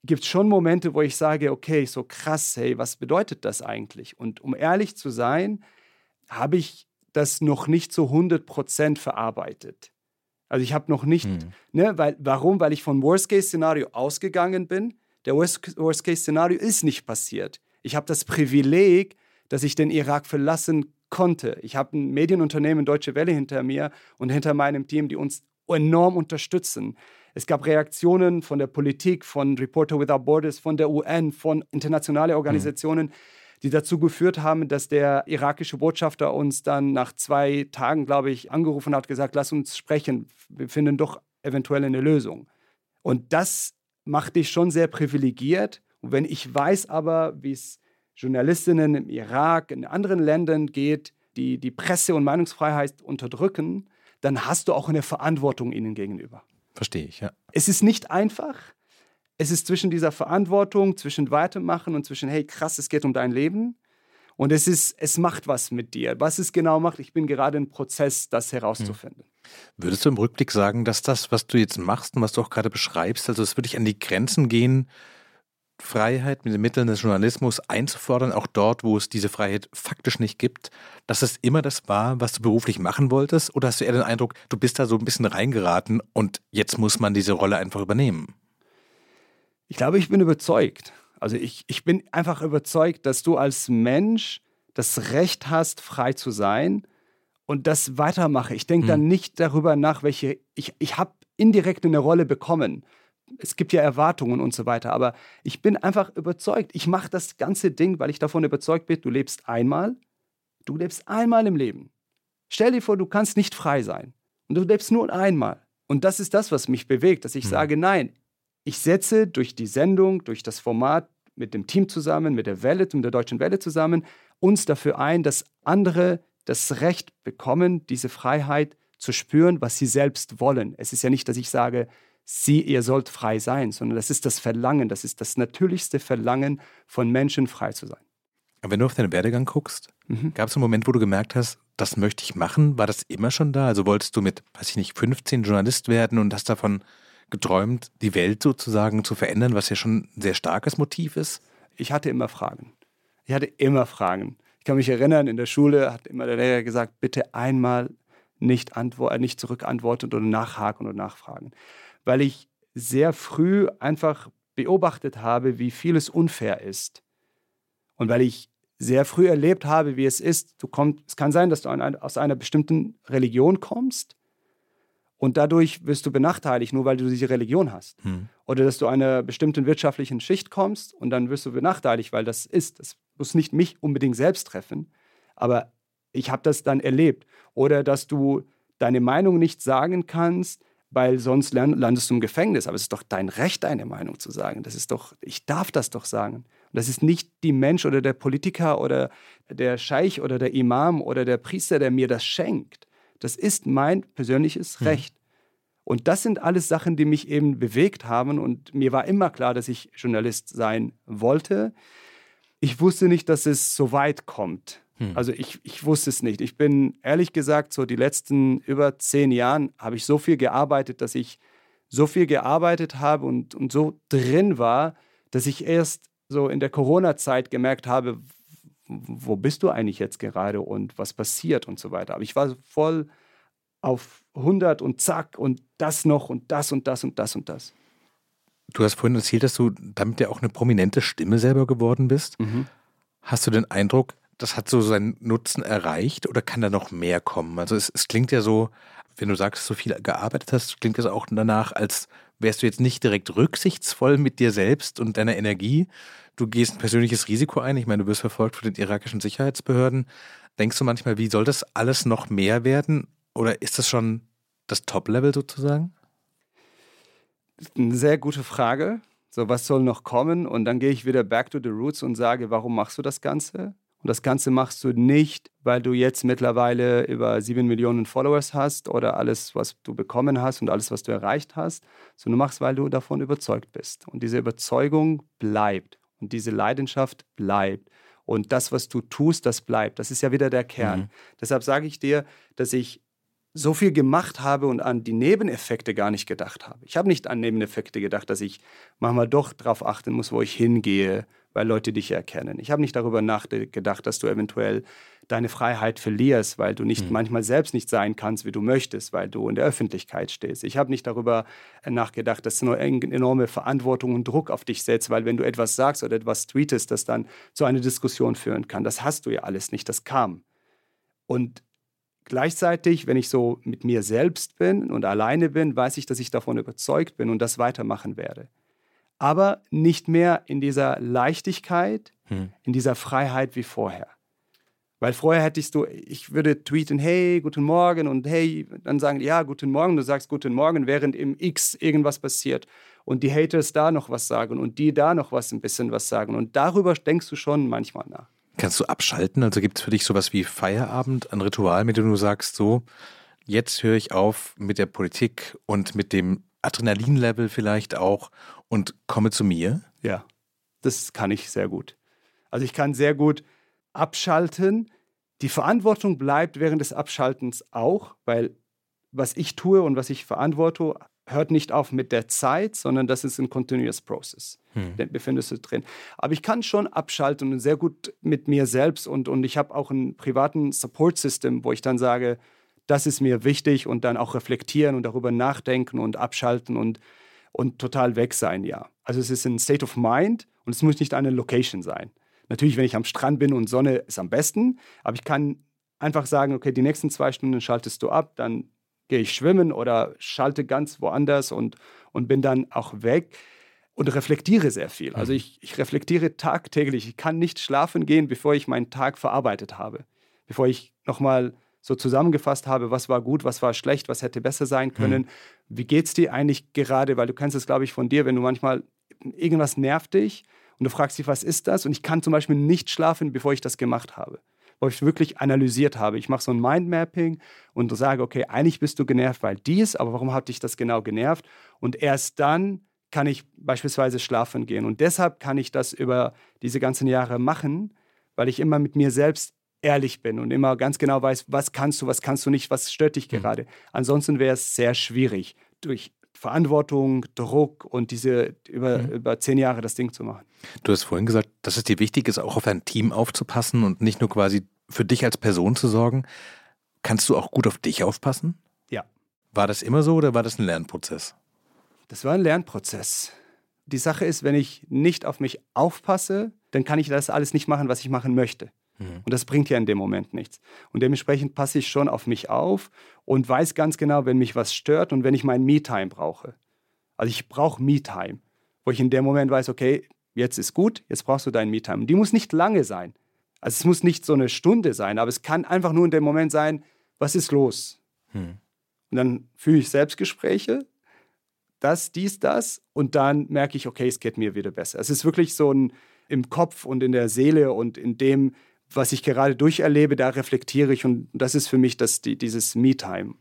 gibt es schon Momente, wo ich sage, okay, so krass, hey, was bedeutet das eigentlich? Und um ehrlich zu sein, habe ich das noch nicht zu 100% verarbeitet. Also ich habe noch nicht, hm. ne, weil, warum? Weil ich vom Worst-Case-Szenario ausgegangen bin. Der Worst-Case-Szenario ist nicht passiert. Ich habe das Privileg, dass ich den Irak verlassen konnte. Ich habe ein Medienunternehmen Deutsche Welle hinter mir und hinter meinem Team, die uns enorm unterstützen. Es gab Reaktionen von der Politik, von Reporter Without Borders, von der UN, von internationalen Organisationen, mhm. Die dazu geführt haben, dass der irakische Botschafter uns dann nach zwei Tagen, glaube ich, angerufen hat, gesagt, lass uns sprechen, wir finden doch eventuell eine Lösung. Und das macht dich schon sehr privilegiert und wenn ich weiß aber, wie es Journalistinnen im Irak, in anderen Ländern geht, die die Presse- und Meinungsfreiheit unterdrücken, dann hast du auch eine Verantwortung ihnen gegenüber. Verstehe ich, ja. Es ist nicht einfach. Es ist zwischen dieser Verantwortung, zwischen Weitermachen und zwischen, hey, krass, es geht um dein Leben. Und es ist, es macht was mit dir. Was es genau macht, ich bin gerade im Prozess, das herauszufinden. Würdest du im Rückblick sagen, dass das, was du jetzt machst und was du auch gerade beschreibst, also es wirklich an die Grenzen gehen Freiheit mit den Mitteln des Journalismus einzufordern, auch dort, wo es diese Freiheit faktisch nicht gibt, dass es immer das war, was du beruflich machen wolltest? Oder hast du eher den Eindruck, du bist da so ein bisschen reingeraten und jetzt muss man diese Rolle einfach übernehmen? Ich glaube, ich bin überzeugt. Also ich, ich bin einfach überzeugt, dass du als Mensch das Recht hast, frei zu sein und das weitermache. Ich denke hm. dann nicht darüber nach, welche, ich, ich habe indirekt eine Rolle bekommen es gibt ja Erwartungen und so weiter, aber ich bin einfach überzeugt. Ich mache das ganze Ding, weil ich davon überzeugt bin, du lebst einmal, du lebst einmal im Leben. Stell dir vor, du kannst nicht frei sein und du lebst nur einmal. Und das ist das, was mich bewegt, dass ich hm. sage, nein, ich setze durch die Sendung, durch das Format mit dem Team zusammen, mit der Welle, mit der Deutschen Welle zusammen, uns dafür ein, dass andere das Recht bekommen, diese Freiheit zu spüren, was sie selbst wollen. Es ist ja nicht, dass ich sage, sie, ihr sollt frei sein, sondern das ist das Verlangen, das ist das natürlichste Verlangen von Menschen, frei zu sein. Aber wenn du auf deinen Werdegang guckst, mhm. gab es einen Moment, wo du gemerkt hast, das möchte ich machen? War das immer schon da? Also wolltest du mit, weiß ich nicht, 15 Journalist werden und hast davon geträumt, die Welt sozusagen zu verändern, was ja schon ein sehr starkes Motiv ist? Ich hatte immer Fragen. Ich hatte immer Fragen. Ich kann mich erinnern, in der Schule hat immer der Lehrer gesagt, bitte einmal nicht, antwort, nicht zurückantworten oder nachhaken oder nachfragen weil ich sehr früh einfach beobachtet habe, wie vieles unfair ist. Und weil ich sehr früh erlebt habe, wie es ist, du kommst, es kann sein, dass du aus einer bestimmten Religion kommst und dadurch wirst du benachteiligt, nur weil du diese Religion hast. Hm. Oder dass du einer bestimmten wirtschaftlichen Schicht kommst und dann wirst du benachteiligt, weil das ist. Das muss nicht mich unbedingt selbst treffen, aber ich habe das dann erlebt. Oder dass du deine Meinung nicht sagen kannst, weil sonst landest du im Gefängnis. Aber es ist doch dein Recht, deine Meinung zu sagen. Das ist doch, ich darf das doch sagen. Und das ist nicht die Mensch oder der Politiker oder der Scheich oder der Imam oder der Priester, der mir das schenkt. Das ist mein persönliches mhm. Recht. Und das sind alles Sachen, die mich eben bewegt haben. Und mir war immer klar, dass ich Journalist sein wollte. Ich wusste nicht, dass es so weit kommt. Hm. Also ich, ich wusste es nicht. Ich bin ehrlich gesagt, so die letzten über zehn Jahren habe ich so viel gearbeitet, dass ich so viel gearbeitet habe und, und so drin war, dass ich erst so in der Corona-Zeit gemerkt habe, wo bist du eigentlich jetzt gerade und was passiert und so weiter. Aber ich war voll auf 100 und zack und das noch und das und das und das und das. Du hast vorhin erzählt, dass du damit ja auch eine prominente Stimme selber geworden bist. Mhm. Hast du den Eindruck, das hat so seinen Nutzen erreicht oder kann da noch mehr kommen? Also es, es klingt ja so, wenn du sagst, so viel gearbeitet hast, klingt das auch danach, als wärst du jetzt nicht direkt rücksichtsvoll mit dir selbst und deiner Energie. Du gehst ein persönliches Risiko ein. Ich meine, du wirst verfolgt von den irakischen Sicherheitsbehörden. Denkst du manchmal, wie soll das alles noch mehr werden? Oder ist das schon das Top-Level sozusagen? Eine sehr gute Frage. So, was soll noch kommen? Und dann gehe ich wieder back to the roots und sage, warum machst du das Ganze? Und das Ganze machst du nicht, weil du jetzt mittlerweile über sieben Millionen Followers hast oder alles, was du bekommen hast und alles, was du erreicht hast, sondern du machst, weil du davon überzeugt bist. Und diese Überzeugung bleibt und diese Leidenschaft bleibt. Und das, was du tust, das bleibt. Das ist ja wieder der Kern. Mhm. Deshalb sage ich dir, dass ich so viel gemacht habe und an die Nebeneffekte gar nicht gedacht habe. Ich habe nicht an Nebeneffekte gedacht, dass ich manchmal doch darauf achten muss, wo ich hingehe, weil Leute dich erkennen. Ich habe nicht darüber nachgedacht, dass du eventuell deine Freiheit verlierst, weil du nicht mhm. manchmal selbst nicht sein kannst, wie du möchtest, weil du in der Öffentlichkeit stehst. Ich habe nicht darüber nachgedacht, dass du eine enorme Verantwortung und Druck auf dich setzt, weil wenn du etwas sagst oder etwas tweetest, das dann zu einer Diskussion führen kann. Das hast du ja alles nicht, das kam. Und Gleichzeitig, wenn ich so mit mir selbst bin und alleine bin, weiß ich, dass ich davon überzeugt bin und das weitermachen werde. Aber nicht mehr in dieser Leichtigkeit, hm. in dieser Freiheit wie vorher. Weil vorher hättest du, ich würde tweeten, hey, guten Morgen und hey, dann sagen, ja, guten Morgen, du sagst guten Morgen, während im X irgendwas passiert und die Haters da noch was sagen und die da noch was ein bisschen was sagen und darüber denkst du schon manchmal nach. Kannst du abschalten? Also gibt es für dich sowas wie Feierabend, ein Ritual, mit dem du sagst, so, jetzt höre ich auf mit der Politik und mit dem Adrenalinlevel vielleicht auch und komme zu mir? Ja, das kann ich sehr gut. Also ich kann sehr gut abschalten. Die Verantwortung bleibt während des Abschaltens auch, weil was ich tue und was ich verantworte, hört nicht auf mit der Zeit, sondern das ist ein continuous process. Hm. Den befindest du drin. Aber ich kann schon abschalten und sehr gut mit mir selbst und, und ich habe auch einen privaten Support-System, wo ich dann sage, das ist mir wichtig und dann auch reflektieren und darüber nachdenken und abschalten und, und total weg sein, ja. Also es ist ein State of Mind und es muss nicht eine Location sein. Natürlich, wenn ich am Strand bin und Sonne ist am besten, aber ich kann einfach sagen, okay, die nächsten zwei Stunden schaltest du ab, dann gehe ich schwimmen oder schalte ganz woanders und, und bin dann auch weg und reflektiere sehr viel. Also mhm. ich, ich reflektiere tagtäglich. Ich kann nicht schlafen gehen, bevor ich meinen Tag verarbeitet habe. Bevor ich nochmal so zusammengefasst habe, was war gut, was war schlecht, was hätte besser sein mhm. können. Mhm. Wie es dir eigentlich gerade? Weil du kennst es, glaube ich, von dir, wenn du manchmal irgendwas nervt dich und du fragst dich, was ist das? Und ich kann zum Beispiel nicht schlafen, bevor ich das gemacht habe wo ich wirklich analysiert habe. Ich mache so ein Mindmapping und sage, okay, eigentlich bist du genervt, weil dies, aber warum hat dich das genau genervt? Und erst dann kann ich beispielsweise schlafen gehen. Und deshalb kann ich das über diese ganzen Jahre machen, weil ich immer mit mir selbst ehrlich bin und immer ganz genau weiß, was kannst du, was kannst du nicht, was stört dich mhm. gerade. Ansonsten wäre es sehr schwierig, durch Verantwortung, Druck und diese über, mhm. über zehn Jahre das Ding zu machen. Du hast vorhin gesagt, dass es dir wichtig ist, auch auf ein Team aufzupassen und nicht nur quasi für dich als Person zu sorgen. Kannst du auch gut auf dich aufpassen? Ja. War das immer so oder war das ein Lernprozess? Das war ein Lernprozess. Die Sache ist, wenn ich nicht auf mich aufpasse, dann kann ich das alles nicht machen, was ich machen möchte. Mhm. Und das bringt ja in dem Moment nichts. Und dementsprechend passe ich schon auf mich auf und weiß ganz genau, wenn mich was stört und wenn ich mein Me-Time brauche. Also ich brauche Me-Time, wo ich in dem Moment weiß, okay, jetzt ist gut, jetzt brauchst du dein Me-Time. Die muss nicht lange sein. Also es muss nicht so eine Stunde sein, aber es kann einfach nur in dem Moment sein, was ist los? Hm. Und dann fühle ich Selbstgespräche, das, dies, das und dann merke ich, okay, es geht mir wieder besser. Es ist wirklich so ein im Kopf und in der Seele und in dem, was ich gerade durcherlebe, da reflektiere ich und das ist für mich das, die, dieses Me-Time.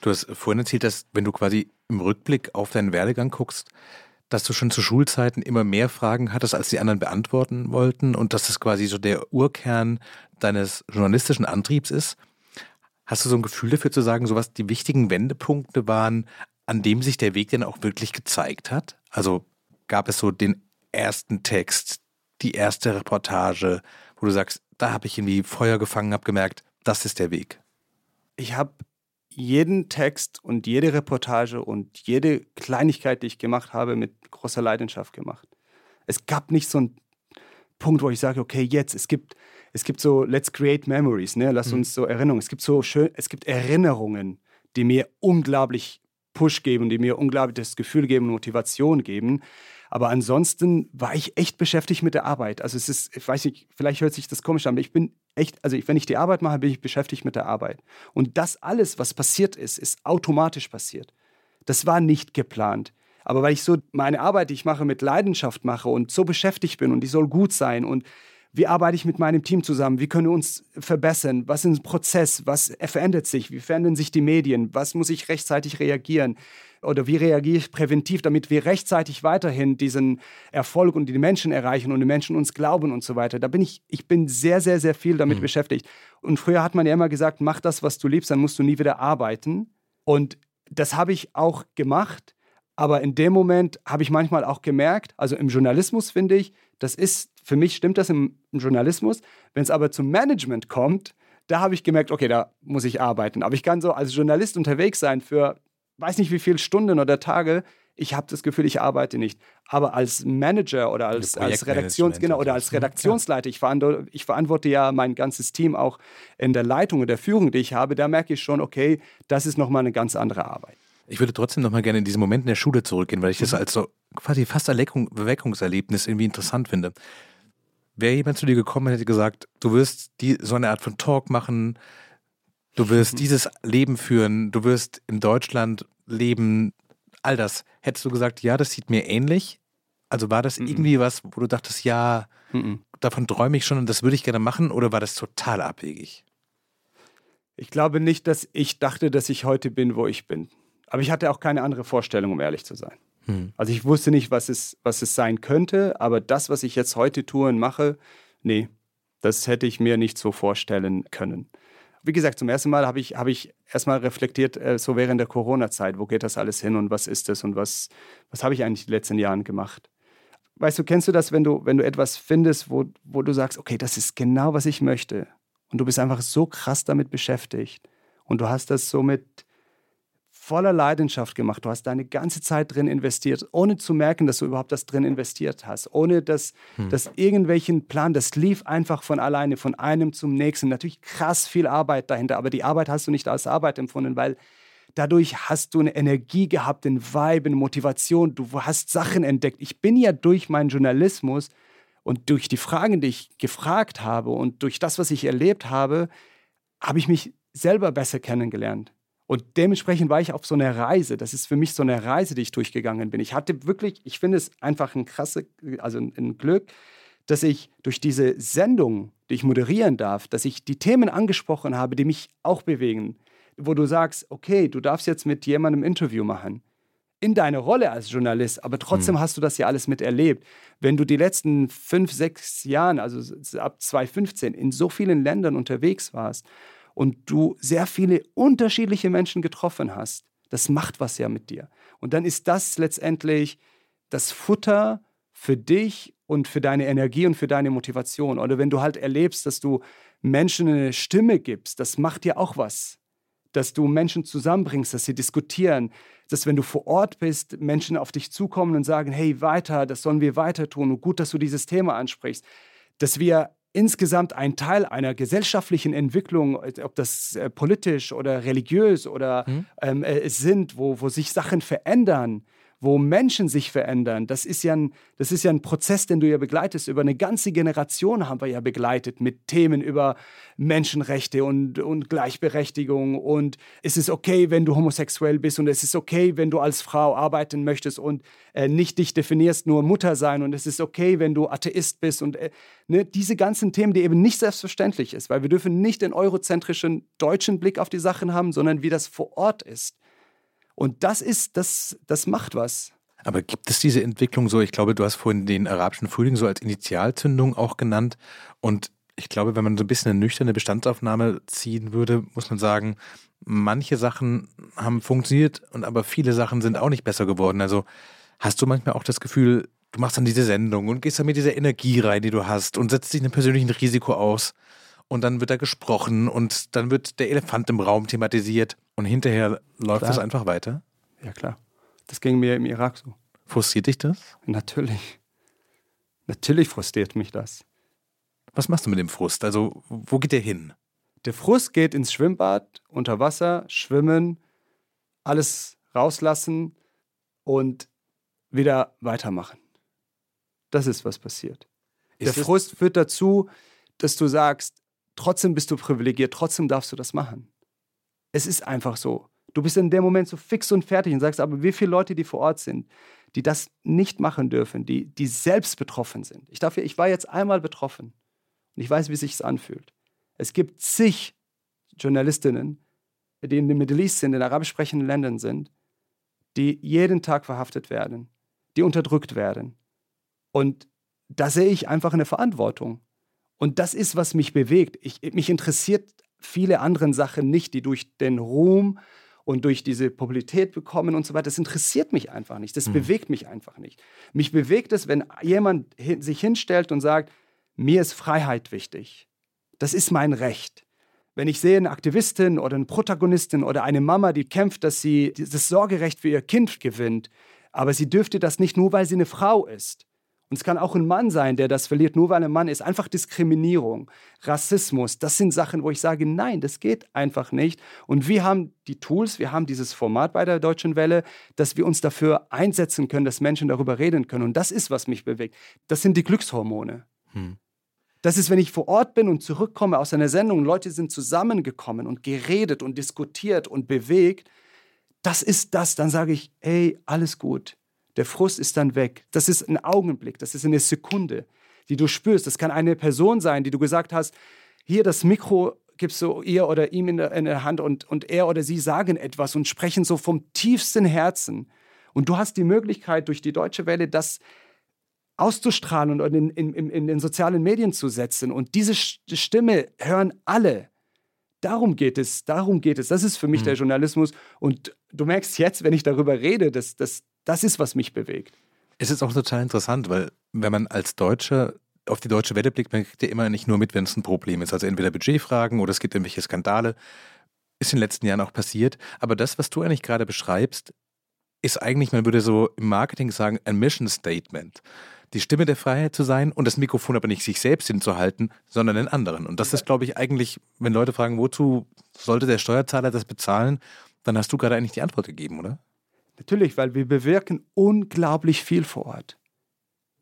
Du hast vorhin erzählt, dass wenn du quasi im Rückblick auf deinen Werdegang guckst, dass du schon zu Schulzeiten immer mehr Fragen hattest, als die anderen beantworten wollten und dass das quasi so der Urkern deines journalistischen Antriebs ist. Hast du so ein Gefühl dafür zu sagen, so was die wichtigen Wendepunkte waren, an dem sich der Weg denn auch wirklich gezeigt hat? Also gab es so den ersten Text, die erste Reportage, wo du sagst, da habe ich irgendwie Feuer gefangen, habe gemerkt, das ist der Weg? Ich habe jeden Text und jede Reportage und jede Kleinigkeit, die ich gemacht habe, mit großer Leidenschaft gemacht. Es gab nicht so einen Punkt, wo ich sage, okay, jetzt, es gibt, es gibt so, let's create memories, ne? lass mhm. uns so Erinnerungen, es gibt so schön, es gibt Erinnerungen, die mir unglaublich Push geben, die mir unglaublich das Gefühl geben, Motivation geben. Aber ansonsten war ich echt beschäftigt mit der Arbeit. Also es ist, ich weiß nicht, vielleicht hört sich das komisch an, aber ich bin echt, also wenn ich die Arbeit mache, bin ich beschäftigt mit der Arbeit. Und das alles, was passiert ist, ist automatisch passiert. Das war nicht geplant. Aber weil ich so meine Arbeit, die ich mache, mit Leidenschaft mache und so beschäftigt bin und die soll gut sein und wie arbeite ich mit meinem Team zusammen? Wie können wir uns verbessern? Was ist ein Prozess? Was verändert sich? Wie verändern sich die Medien? Was muss ich rechtzeitig reagieren? Oder wie reagiere ich präventiv, damit wir rechtzeitig weiterhin diesen Erfolg und die Menschen erreichen und die Menschen uns glauben und so weiter? Da bin ich, ich bin sehr, sehr, sehr viel damit mhm. beschäftigt. Und früher hat man ja immer gesagt, mach das, was du liebst, dann musst du nie wieder arbeiten. Und das habe ich auch gemacht. Aber in dem Moment habe ich manchmal auch gemerkt, also im Journalismus finde ich, das ist, für mich stimmt das im, im Journalismus. Wenn es aber zum Management kommt, da habe ich gemerkt, okay, da muss ich arbeiten. Aber ich kann so als Journalist unterwegs sein für weiß nicht wie viele Stunden oder Tage. Ich habe das Gefühl, ich arbeite nicht. Aber als Manager oder als, als Redaktions genau, oder als Redaktionsleiter, ich verantworte, ich verantworte ja mein ganzes Team auch in der Leitung und der Führung, die ich habe, da merke ich schon, okay, das ist nochmal eine ganz andere Arbeit. Ich würde trotzdem nochmal gerne in diesen Moment in der Schule zurückgehen, weil ich das mhm. als so quasi fast Erweckungserlebnis irgendwie interessant finde. Wäre jemand zu dir gekommen und hätte gesagt, du wirst die, so eine Art von Talk machen, du wirst mhm. dieses Leben führen, du wirst in Deutschland leben, all das. Hättest du gesagt, ja, das sieht mir ähnlich? Also war das mhm. irgendwie was, wo du dachtest, ja, mhm. davon träume ich schon und das würde ich gerne machen oder war das total abwegig? Ich glaube nicht, dass ich dachte, dass ich heute bin, wo ich bin. Aber ich hatte auch keine andere Vorstellung, um ehrlich zu sein. Hm. Also ich wusste nicht, was es, was es sein könnte, aber das, was ich jetzt heute tue und mache, nee, das hätte ich mir nicht so vorstellen können. Wie gesagt, zum ersten Mal habe ich, hab ich erstmal reflektiert, äh, so während der Corona-Zeit, wo geht das alles hin und was ist das und was, was habe ich eigentlich die letzten Jahren gemacht. Weißt du, kennst du das, wenn du, wenn du etwas findest, wo, wo du sagst, okay, das ist genau, was ich möchte und du bist einfach so krass damit beschäftigt und du hast das so mit, voller Leidenschaft gemacht. Du hast deine ganze Zeit drin investiert, ohne zu merken, dass du überhaupt das drin investiert hast, ohne dass, hm. dass irgendwelchen Plan, das lief einfach von alleine, von einem zum nächsten. Natürlich krass viel Arbeit dahinter, aber die Arbeit hast du nicht als Arbeit empfunden, weil dadurch hast du eine Energie gehabt, einen Vibe, eine Motivation. Du hast Sachen entdeckt. Ich bin ja durch meinen Journalismus und durch die Fragen, die ich gefragt habe und durch das, was ich erlebt habe, habe ich mich selber besser kennengelernt. Und dementsprechend war ich auf so einer Reise. Das ist für mich so eine Reise, die ich durchgegangen bin. Ich hatte wirklich, ich finde es einfach ein krasse, also ein Glück, dass ich durch diese Sendung, die ich moderieren darf, dass ich die Themen angesprochen habe, die mich auch bewegen. Wo du sagst, okay, du darfst jetzt mit jemandem Interview machen. In deiner Rolle als Journalist, aber trotzdem mhm. hast du das ja alles miterlebt. Wenn du die letzten fünf, sechs Jahren, also ab 2015, in so vielen Ländern unterwegs warst und du sehr viele unterschiedliche Menschen getroffen hast, das macht was ja mit dir. Und dann ist das letztendlich das Futter für dich und für deine Energie und für deine Motivation. Oder wenn du halt erlebst, dass du Menschen eine Stimme gibst, das macht dir auch was. Dass du Menschen zusammenbringst, dass sie diskutieren, dass wenn du vor Ort bist, Menschen auf dich zukommen und sagen, hey, weiter, das sollen wir weiter tun und gut, dass du dieses Thema ansprichst. Dass wir insgesamt ein Teil einer gesellschaftlichen Entwicklung, ob das äh, politisch oder religiös oder mhm. ähm, äh, sind, wo, wo sich Sachen verändern, wo Menschen sich verändern. Das ist, ja ein, das ist ja ein Prozess, den du ja begleitest. Über eine ganze Generation haben wir ja begleitet mit Themen über Menschenrechte und, und Gleichberechtigung. Und es ist okay, wenn du homosexuell bist und es ist okay, wenn du als Frau arbeiten möchtest und äh, nicht dich definierst, nur Mutter sein. Und es ist okay, wenn du Atheist bist. Und äh, ne, diese ganzen Themen, die eben nicht selbstverständlich ist, weil wir dürfen nicht den eurozentrischen deutschen Blick auf die Sachen haben, sondern wie das vor Ort ist. Und das ist, das, das macht was. Aber gibt es diese Entwicklung so? Ich glaube, du hast vorhin den arabischen Frühling so als Initialzündung auch genannt. Und ich glaube, wenn man so ein bisschen eine nüchterne Bestandsaufnahme ziehen würde, muss man sagen, manche Sachen haben funktioniert und aber viele Sachen sind auch nicht besser geworden. Also hast du manchmal auch das Gefühl, du machst dann diese Sendung und gehst dann mit dieser Energie rein, die du hast und setzt dich einem persönlichen Risiko aus und dann wird da gesprochen und dann wird der Elefant im Raum thematisiert und hinterher läuft klar. das einfach weiter? Ja, klar. Das ging mir im Irak so. Frustriert dich das? Natürlich. Natürlich frustriert mich das. Was machst du mit dem Frust? Also, wo geht der hin? Der Frust geht ins Schwimmbad, unter Wasser, schwimmen, alles rauslassen und wieder weitermachen. Das ist, was passiert. Ist der Frust führt dazu, dass du sagst, trotzdem bist du privilegiert, trotzdem darfst du das machen. Es ist einfach so. Du bist in dem Moment so fix und fertig und sagst, aber wie viele Leute, die vor Ort sind, die das nicht machen dürfen, die, die selbst betroffen sind. Ich, darf, ich war jetzt einmal betroffen und ich weiß, wie sich es anfühlt. Es gibt zig Journalistinnen, die in den Middle East sind, in arabisch sprechenden Ländern sind, die jeden Tag verhaftet werden, die unterdrückt werden. Und da sehe ich einfach eine Verantwortung. Und das ist, was mich bewegt. Ich, mich interessiert viele andere Sachen nicht, die durch den Ruhm und durch diese Popularität bekommen und so weiter. Das interessiert mich einfach nicht. Das mhm. bewegt mich einfach nicht. Mich bewegt es, wenn jemand sich hinstellt und sagt, mir ist Freiheit wichtig. Das ist mein Recht. Wenn ich sehe eine Aktivistin oder eine Protagonistin oder eine Mama, die kämpft, dass sie das Sorgerecht für ihr Kind gewinnt, aber sie dürfte das nicht nur, weil sie eine Frau ist. Und es kann auch ein Mann sein, der das verliert, nur weil er ein Mann ist. Einfach Diskriminierung, Rassismus, das sind Sachen, wo ich sage, nein, das geht einfach nicht. Und wir haben die Tools, wir haben dieses Format bei der Deutschen Welle, dass wir uns dafür einsetzen können, dass Menschen darüber reden können. Und das ist, was mich bewegt. Das sind die Glückshormone. Hm. Das ist, wenn ich vor Ort bin und zurückkomme aus einer Sendung, Leute sind zusammengekommen und geredet und diskutiert und bewegt. Das ist das. Dann sage ich, hey, alles gut der Frust ist dann weg. Das ist ein Augenblick, das ist eine Sekunde, die du spürst. Das kann eine Person sein, die du gesagt hast, hier das Mikro gibst du ihr oder ihm in der, in der Hand und, und er oder sie sagen etwas und sprechen so vom tiefsten Herzen. Und du hast die Möglichkeit, durch die Deutsche Welle das auszustrahlen und in, in, in, den sozialen Medien zu setzen. Und diese Stimme hören alle. Darum geht es, darum geht es. Das ist für mich mhm. der Journalismus. Und du merkst jetzt, wenn ich darüber rede, dass, dass das ist, was mich bewegt. Es ist auch total interessant, weil wenn man als Deutscher auf die deutsche Welle blickt, man kriegt ja immer nicht nur mit, wenn es ein Problem ist. Also entweder Budgetfragen oder es gibt irgendwelche Skandale. Ist in den letzten Jahren auch passiert. Aber das, was du eigentlich gerade beschreibst, ist eigentlich, man würde so im Marketing sagen, ein Mission Statement. Die Stimme der Freiheit zu sein und das Mikrofon aber nicht sich selbst hinzuhalten, sondern den anderen. Und das ist, glaube ich, eigentlich, wenn Leute fragen, wozu sollte der Steuerzahler das bezahlen, dann hast du gerade eigentlich die Antwort gegeben, oder? Natürlich, weil wir bewirken unglaublich viel vor Ort.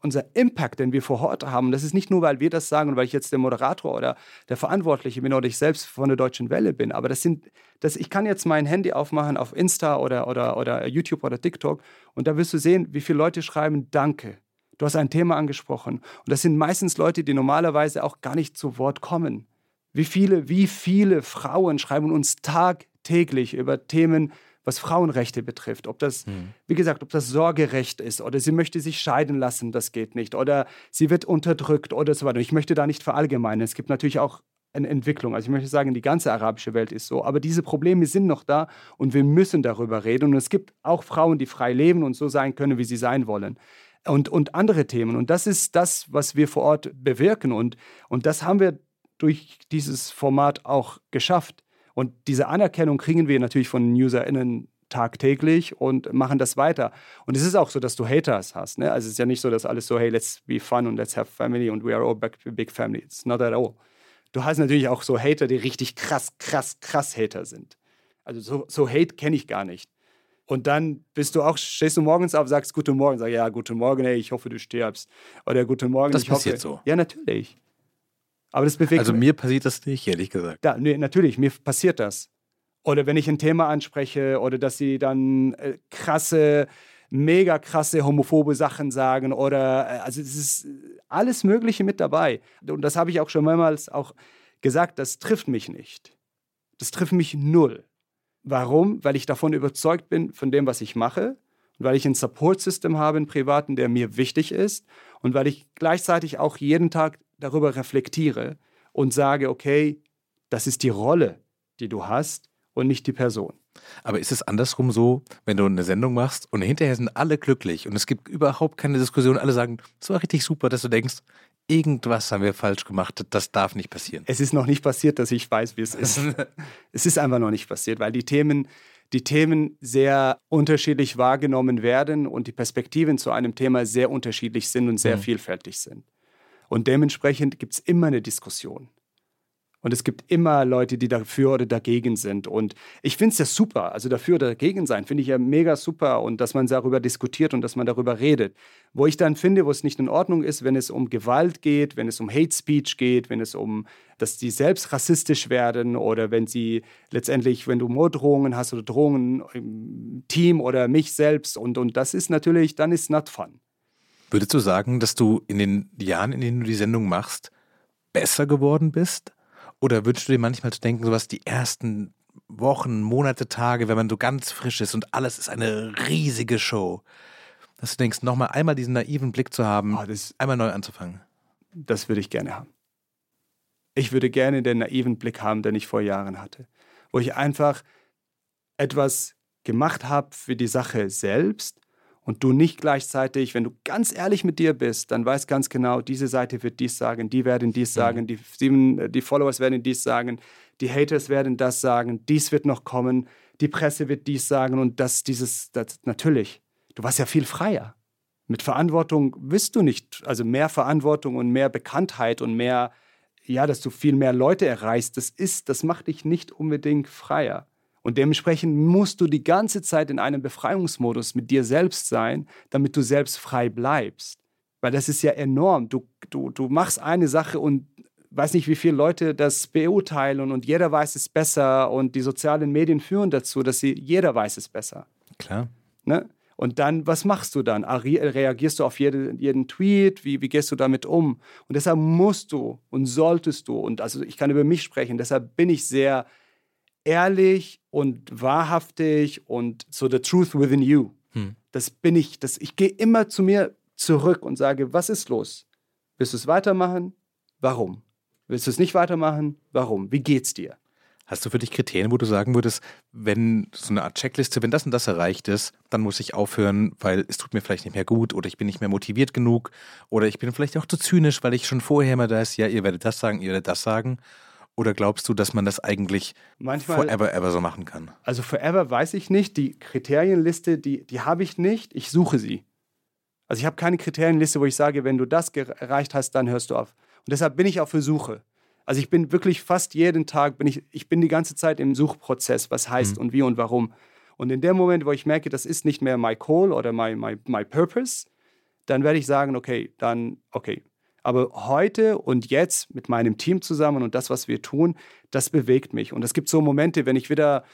Unser Impact, den wir vor Ort haben, das ist nicht nur, weil wir das sagen und weil ich jetzt der Moderator oder der Verantwortliche bin oder ich selbst von der Deutschen Welle bin, aber das sind, das, ich kann jetzt mein Handy aufmachen auf Insta oder, oder, oder YouTube oder TikTok und da wirst du sehen, wie viele Leute schreiben Danke. Du hast ein Thema angesprochen und das sind meistens Leute, die normalerweise auch gar nicht zu Wort kommen. Wie viele, wie viele Frauen schreiben uns tagtäglich über Themen, was Frauenrechte betrifft. Ob das, hm. wie gesagt, ob das Sorgerecht ist oder sie möchte sich scheiden lassen, das geht nicht. Oder sie wird unterdrückt oder so weiter. Ich möchte da nicht verallgemeinern. Es gibt natürlich auch eine Entwicklung. Also ich möchte sagen, die ganze arabische Welt ist so. Aber diese Probleme sind noch da und wir müssen darüber reden. Und es gibt auch Frauen, die frei leben und so sein können, wie sie sein wollen. Und, und andere Themen. Und das ist das, was wir vor Ort bewirken. Und, und das haben wir durch dieses Format auch geschafft. Und diese Anerkennung kriegen wir natürlich von UserInnen tagtäglich und machen das weiter. Und es ist auch so, dass du Haters hast. Ne? Also es ist ja nicht so, dass alles so, hey, let's be fun und let's have family and we are all a big family. It's not at all. Du hast natürlich auch so Hater, die richtig krass, krass, krass Hater sind. Also so, so Hate kenne ich gar nicht. Und dann bist du auch, stehst du morgens auf, sagst Guten Morgen, sag ja, Guten Morgen, hey, ich hoffe, du stirbst. Oder Guten Morgen, das ich passiert hoffe. so. Ja, natürlich. Aber das bewegt Also mir passiert das nicht, ehrlich gesagt. Ja, nee, natürlich, mir passiert das. Oder wenn ich ein Thema anspreche oder dass sie dann äh, krasse, mega krasse homophobe Sachen sagen oder äh, also es ist alles Mögliche mit dabei. Und das habe ich auch schon mehrmals auch gesagt, das trifft mich nicht. Das trifft mich null. Warum? Weil ich davon überzeugt bin, von dem, was ich mache und weil ich ein Support-System habe, einen privaten, der mir wichtig ist und weil ich gleichzeitig auch jeden Tag darüber reflektiere und sage, okay, das ist die Rolle, die du hast und nicht die Person. Aber ist es andersrum so, wenn du eine Sendung machst und hinterher sind alle glücklich und es gibt überhaupt keine Diskussion, alle sagen, es war richtig super, dass du denkst, irgendwas haben wir falsch gemacht, das darf nicht passieren. Es ist noch nicht passiert, dass ich weiß, wie es ist. [laughs] es ist einfach noch nicht passiert, weil die Themen, die Themen sehr unterschiedlich wahrgenommen werden und die Perspektiven zu einem Thema sehr unterschiedlich sind und sehr mhm. vielfältig sind. Und dementsprechend gibt es immer eine Diskussion. Und es gibt immer Leute, die dafür oder dagegen sind. Und ich finde es ja super. Also dafür oder dagegen sein, finde ich ja mega super. Und dass man darüber diskutiert und dass man darüber redet. Wo ich dann finde, wo es nicht in Ordnung ist, wenn es um Gewalt geht, wenn es um Hate Speech geht, wenn es um, dass die selbst rassistisch werden oder wenn sie letztendlich, wenn du Morddrohungen hast oder Drohungen im Team oder mich selbst. Und, und das ist natürlich, dann ist not fun. Würdest du sagen, dass du in den Jahren, in denen du die Sendung machst, besser geworden bist? Oder wünschst du dir manchmal zu denken, sowas die ersten Wochen, Monate, Tage, wenn man so ganz frisch ist und alles ist eine riesige Show, dass du denkst, nochmal einmal diesen naiven Blick zu haben, oh, das, einmal neu anzufangen? Das würde ich gerne haben. Ich würde gerne den naiven Blick haben, den ich vor Jahren hatte, wo ich einfach etwas gemacht habe für die Sache selbst und du nicht gleichzeitig, wenn du ganz ehrlich mit dir bist, dann weißt ganz genau, diese Seite wird dies sagen, die werden dies mhm. sagen, die, sieben, die Followers werden dies sagen, die Haters werden das sagen, dies wird noch kommen, die Presse wird dies sagen und das, dieses, das, natürlich, du warst ja viel freier. Mit Verantwortung wirst du nicht, also mehr Verantwortung und mehr Bekanntheit und mehr, ja, dass du viel mehr Leute erreichst, das ist, das macht dich nicht unbedingt freier. Und dementsprechend musst du die ganze Zeit in einem Befreiungsmodus mit dir selbst sein, damit du selbst frei bleibst. Weil das ist ja enorm. Du, du, du machst eine Sache und weiß nicht, wie viele Leute das beurteilen und jeder weiß es besser und die sozialen Medien führen dazu, dass sie, jeder weiß es besser. Klar. Ne? Und dann, was machst du dann? Reagierst du auf jede, jeden Tweet? Wie, wie gehst du damit um? Und deshalb musst du und solltest du, und also ich kann über mich sprechen, deshalb bin ich sehr ehrlich und wahrhaftig und so the truth within you. Hm. Das bin ich. Das, ich gehe immer zu mir zurück und sage, was ist los? Willst du es weitermachen? Warum? Willst du es nicht weitermachen? Warum? Wie geht's dir? Hast du für dich Kriterien, wo du sagen würdest, wenn so eine Art Checkliste, wenn das und das erreicht ist, dann muss ich aufhören, weil es tut mir vielleicht nicht mehr gut oder ich bin nicht mehr motiviert genug oder ich bin vielleicht auch zu zynisch, weil ich schon vorher immer da ist, ja, ihr werdet das sagen, ihr werdet das sagen. Oder glaubst du, dass man das eigentlich Manchmal, forever ever so machen kann? Also forever weiß ich nicht. Die Kriterienliste, die, die habe ich nicht. Ich suche sie. Also ich habe keine Kriterienliste, wo ich sage, wenn du das erreicht hast, dann hörst du auf. Und deshalb bin ich auf der Suche. Also ich bin wirklich fast jeden Tag, bin ich, ich bin die ganze Zeit im Suchprozess, was heißt mhm. und wie und warum. Und in dem Moment, wo ich merke, das ist nicht mehr my call oder my, my, my purpose, dann werde ich sagen, okay, dann, okay, aber heute und jetzt mit meinem Team zusammen und das, was wir tun, das bewegt mich. Und es gibt so Momente, wenn ich wieder,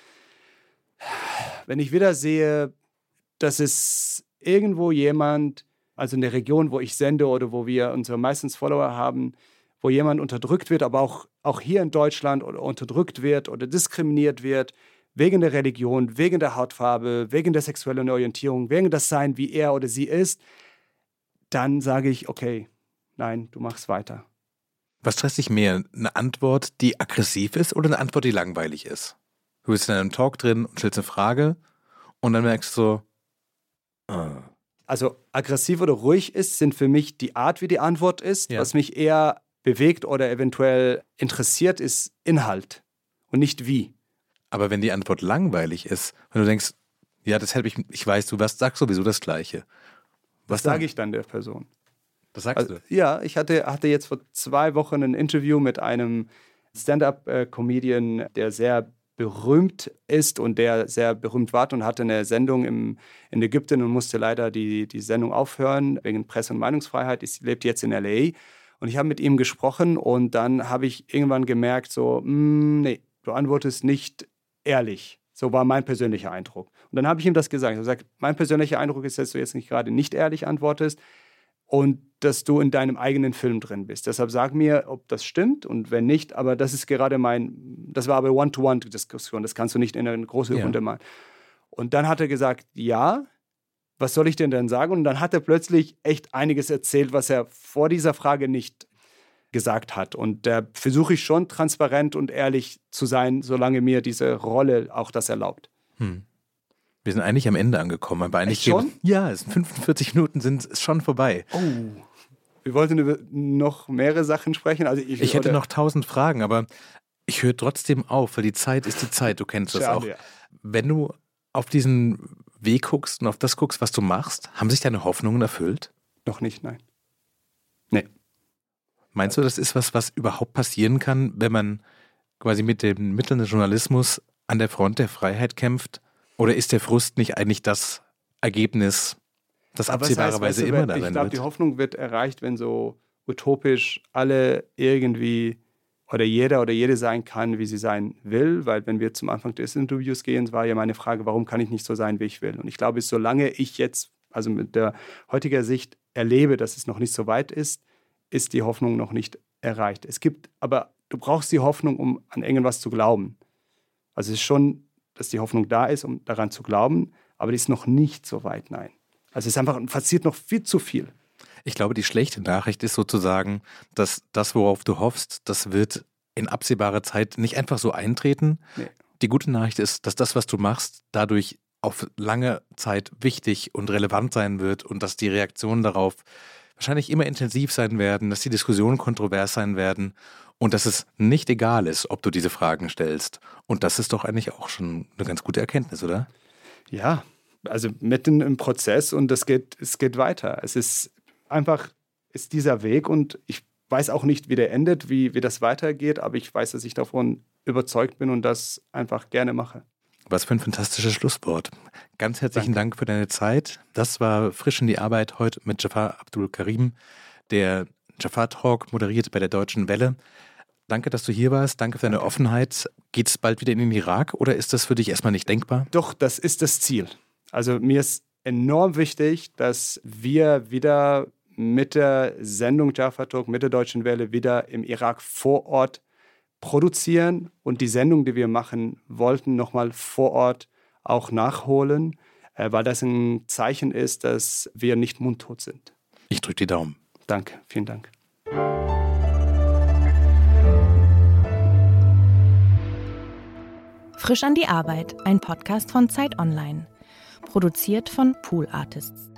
wenn ich wieder sehe, dass es irgendwo jemand, also in der Region, wo ich sende oder wo wir unsere meistens Follower haben, wo jemand unterdrückt wird, aber auch, auch hier in Deutschland oder unterdrückt wird oder diskriminiert wird, wegen der Religion, wegen der Hautfarbe, wegen der sexuellen Orientierung, wegen das Sein, wie er oder sie ist, dann sage ich, okay, nein, du machst weiter. Was stresst dich mehr? Eine Antwort, die aggressiv ist oder eine Antwort, die langweilig ist? Du bist in einem Talk drin und stellst eine Frage und dann merkst du so, uh. Also aggressiv oder ruhig ist, sind für mich die Art, wie die Antwort ist. Ja. Was mich eher bewegt oder eventuell interessiert, ist Inhalt und nicht wie. Aber wenn die Antwort langweilig ist, wenn du denkst, ja, das hätte ich, ich weiß, du was sagst sowieso das Gleiche. Was sage ich dann der Person? Das sagst also, du? Ja, ich hatte, hatte jetzt vor zwei Wochen ein Interview mit einem Stand-up-Comedian, der sehr berühmt ist und der sehr berühmt war und hatte eine Sendung im, in Ägypten und musste leider die, die Sendung aufhören wegen Presse- und Meinungsfreiheit. Ich lebt jetzt in LA und ich habe mit ihm gesprochen und dann habe ich irgendwann gemerkt, so, mh, mm, nee, du antwortest nicht ehrlich. So war mein persönlicher Eindruck. Und dann habe ich ihm das gesagt. Er sagt, mein persönlicher Eindruck ist, dass du jetzt nicht gerade nicht ehrlich antwortest und dass du in deinem eigenen Film drin bist. Deshalb sag mir, ob das stimmt und wenn nicht, aber das ist gerade mein, das war aber One-to-One-Diskussion, das kannst du nicht in eine große ja. Runde machen. Und dann hat er gesagt, ja, was soll ich denn dann sagen? Und dann hat er plötzlich echt einiges erzählt, was er vor dieser Frage nicht gesagt hat. Und da versuche ich schon transparent und ehrlich zu sein, solange mir diese Rolle auch das erlaubt. Hm. Wir sind eigentlich am Ende angekommen, aber eigentlich Echt schon? ja, es sind 45 Minuten sind ist schon vorbei. Oh. Wir wollten über noch mehrere Sachen sprechen. Also ich, ich hätte noch tausend Fragen, aber ich höre trotzdem auf, weil die Zeit ist die Zeit. Du kennst das auch. Ja. Wenn du auf diesen Weg guckst und auf das guckst, was du machst, haben sich deine Hoffnungen erfüllt? Noch nicht, nein. Nee. Meinst du, das ist was, was überhaupt passieren kann, wenn man quasi mit den Mitteln des Journalismus an der Front der Freiheit kämpft? Oder ist der Frust nicht eigentlich das Ergebnis, das absehbarerweise immer darin Ich glaube, die Hoffnung wird erreicht, wenn so utopisch alle irgendwie oder jeder oder jede sein kann, wie sie sein will, weil wenn wir zum Anfang des Interviews gehen, war ja meine Frage, warum kann ich nicht so sein, wie ich will? Und ich glaube, solange ich jetzt, also mit der heutiger Sicht erlebe, dass es noch nicht so weit ist, ist die Hoffnung noch nicht erreicht. Es gibt, aber du brauchst die Hoffnung, um an irgendwas zu glauben. Also es ist schon, dass die Hoffnung da ist, um daran zu glauben, aber die ist noch nicht so weit, nein. Also es ist einfach, passiert noch viel zu viel. Ich glaube, die schlechte Nachricht ist sozusagen, dass das, worauf du hoffst, das wird in absehbarer Zeit nicht einfach so eintreten. Nee. Die gute Nachricht ist, dass das, was du machst, dadurch auf lange Zeit wichtig und relevant sein wird und dass die Reaktionen darauf wahrscheinlich immer intensiv sein werden, dass die Diskussionen kontrovers sein werden und dass es nicht egal ist, ob du diese Fragen stellst. Und das ist doch eigentlich auch schon eine ganz gute Erkenntnis, oder? Ja, also mitten im Prozess und es geht, es geht weiter. Es ist einfach ist dieser Weg und ich weiß auch nicht, wie der endet, wie, wie das weitergeht, aber ich weiß, dass ich davon überzeugt bin und das einfach gerne mache. Was für ein fantastisches Schlusswort. Ganz herzlichen Danke. Dank für deine Zeit. Das war frisch in die Arbeit heute mit Jafar Abdul Karim, der Jafar Talk moderiert bei der Deutschen Welle. Danke, dass du hier warst. Danke für deine Danke. Offenheit. Geht es bald wieder in den Irak oder ist das für dich erstmal nicht denkbar? Doch, das ist das Ziel. Also mir ist enorm wichtig, dass wir wieder mit der Sendung Jaffa Talk, mit der Deutschen Welle wieder im Irak vor Ort produzieren und die Sendung, die wir machen wollten, nochmal vor Ort auch nachholen, äh, weil das ein Zeichen ist, dass wir nicht mundtot sind. Ich drücke die Daumen. Danke, vielen Dank. Frisch an die Arbeit, ein Podcast von Zeit Online. Produziert von Pool Artists.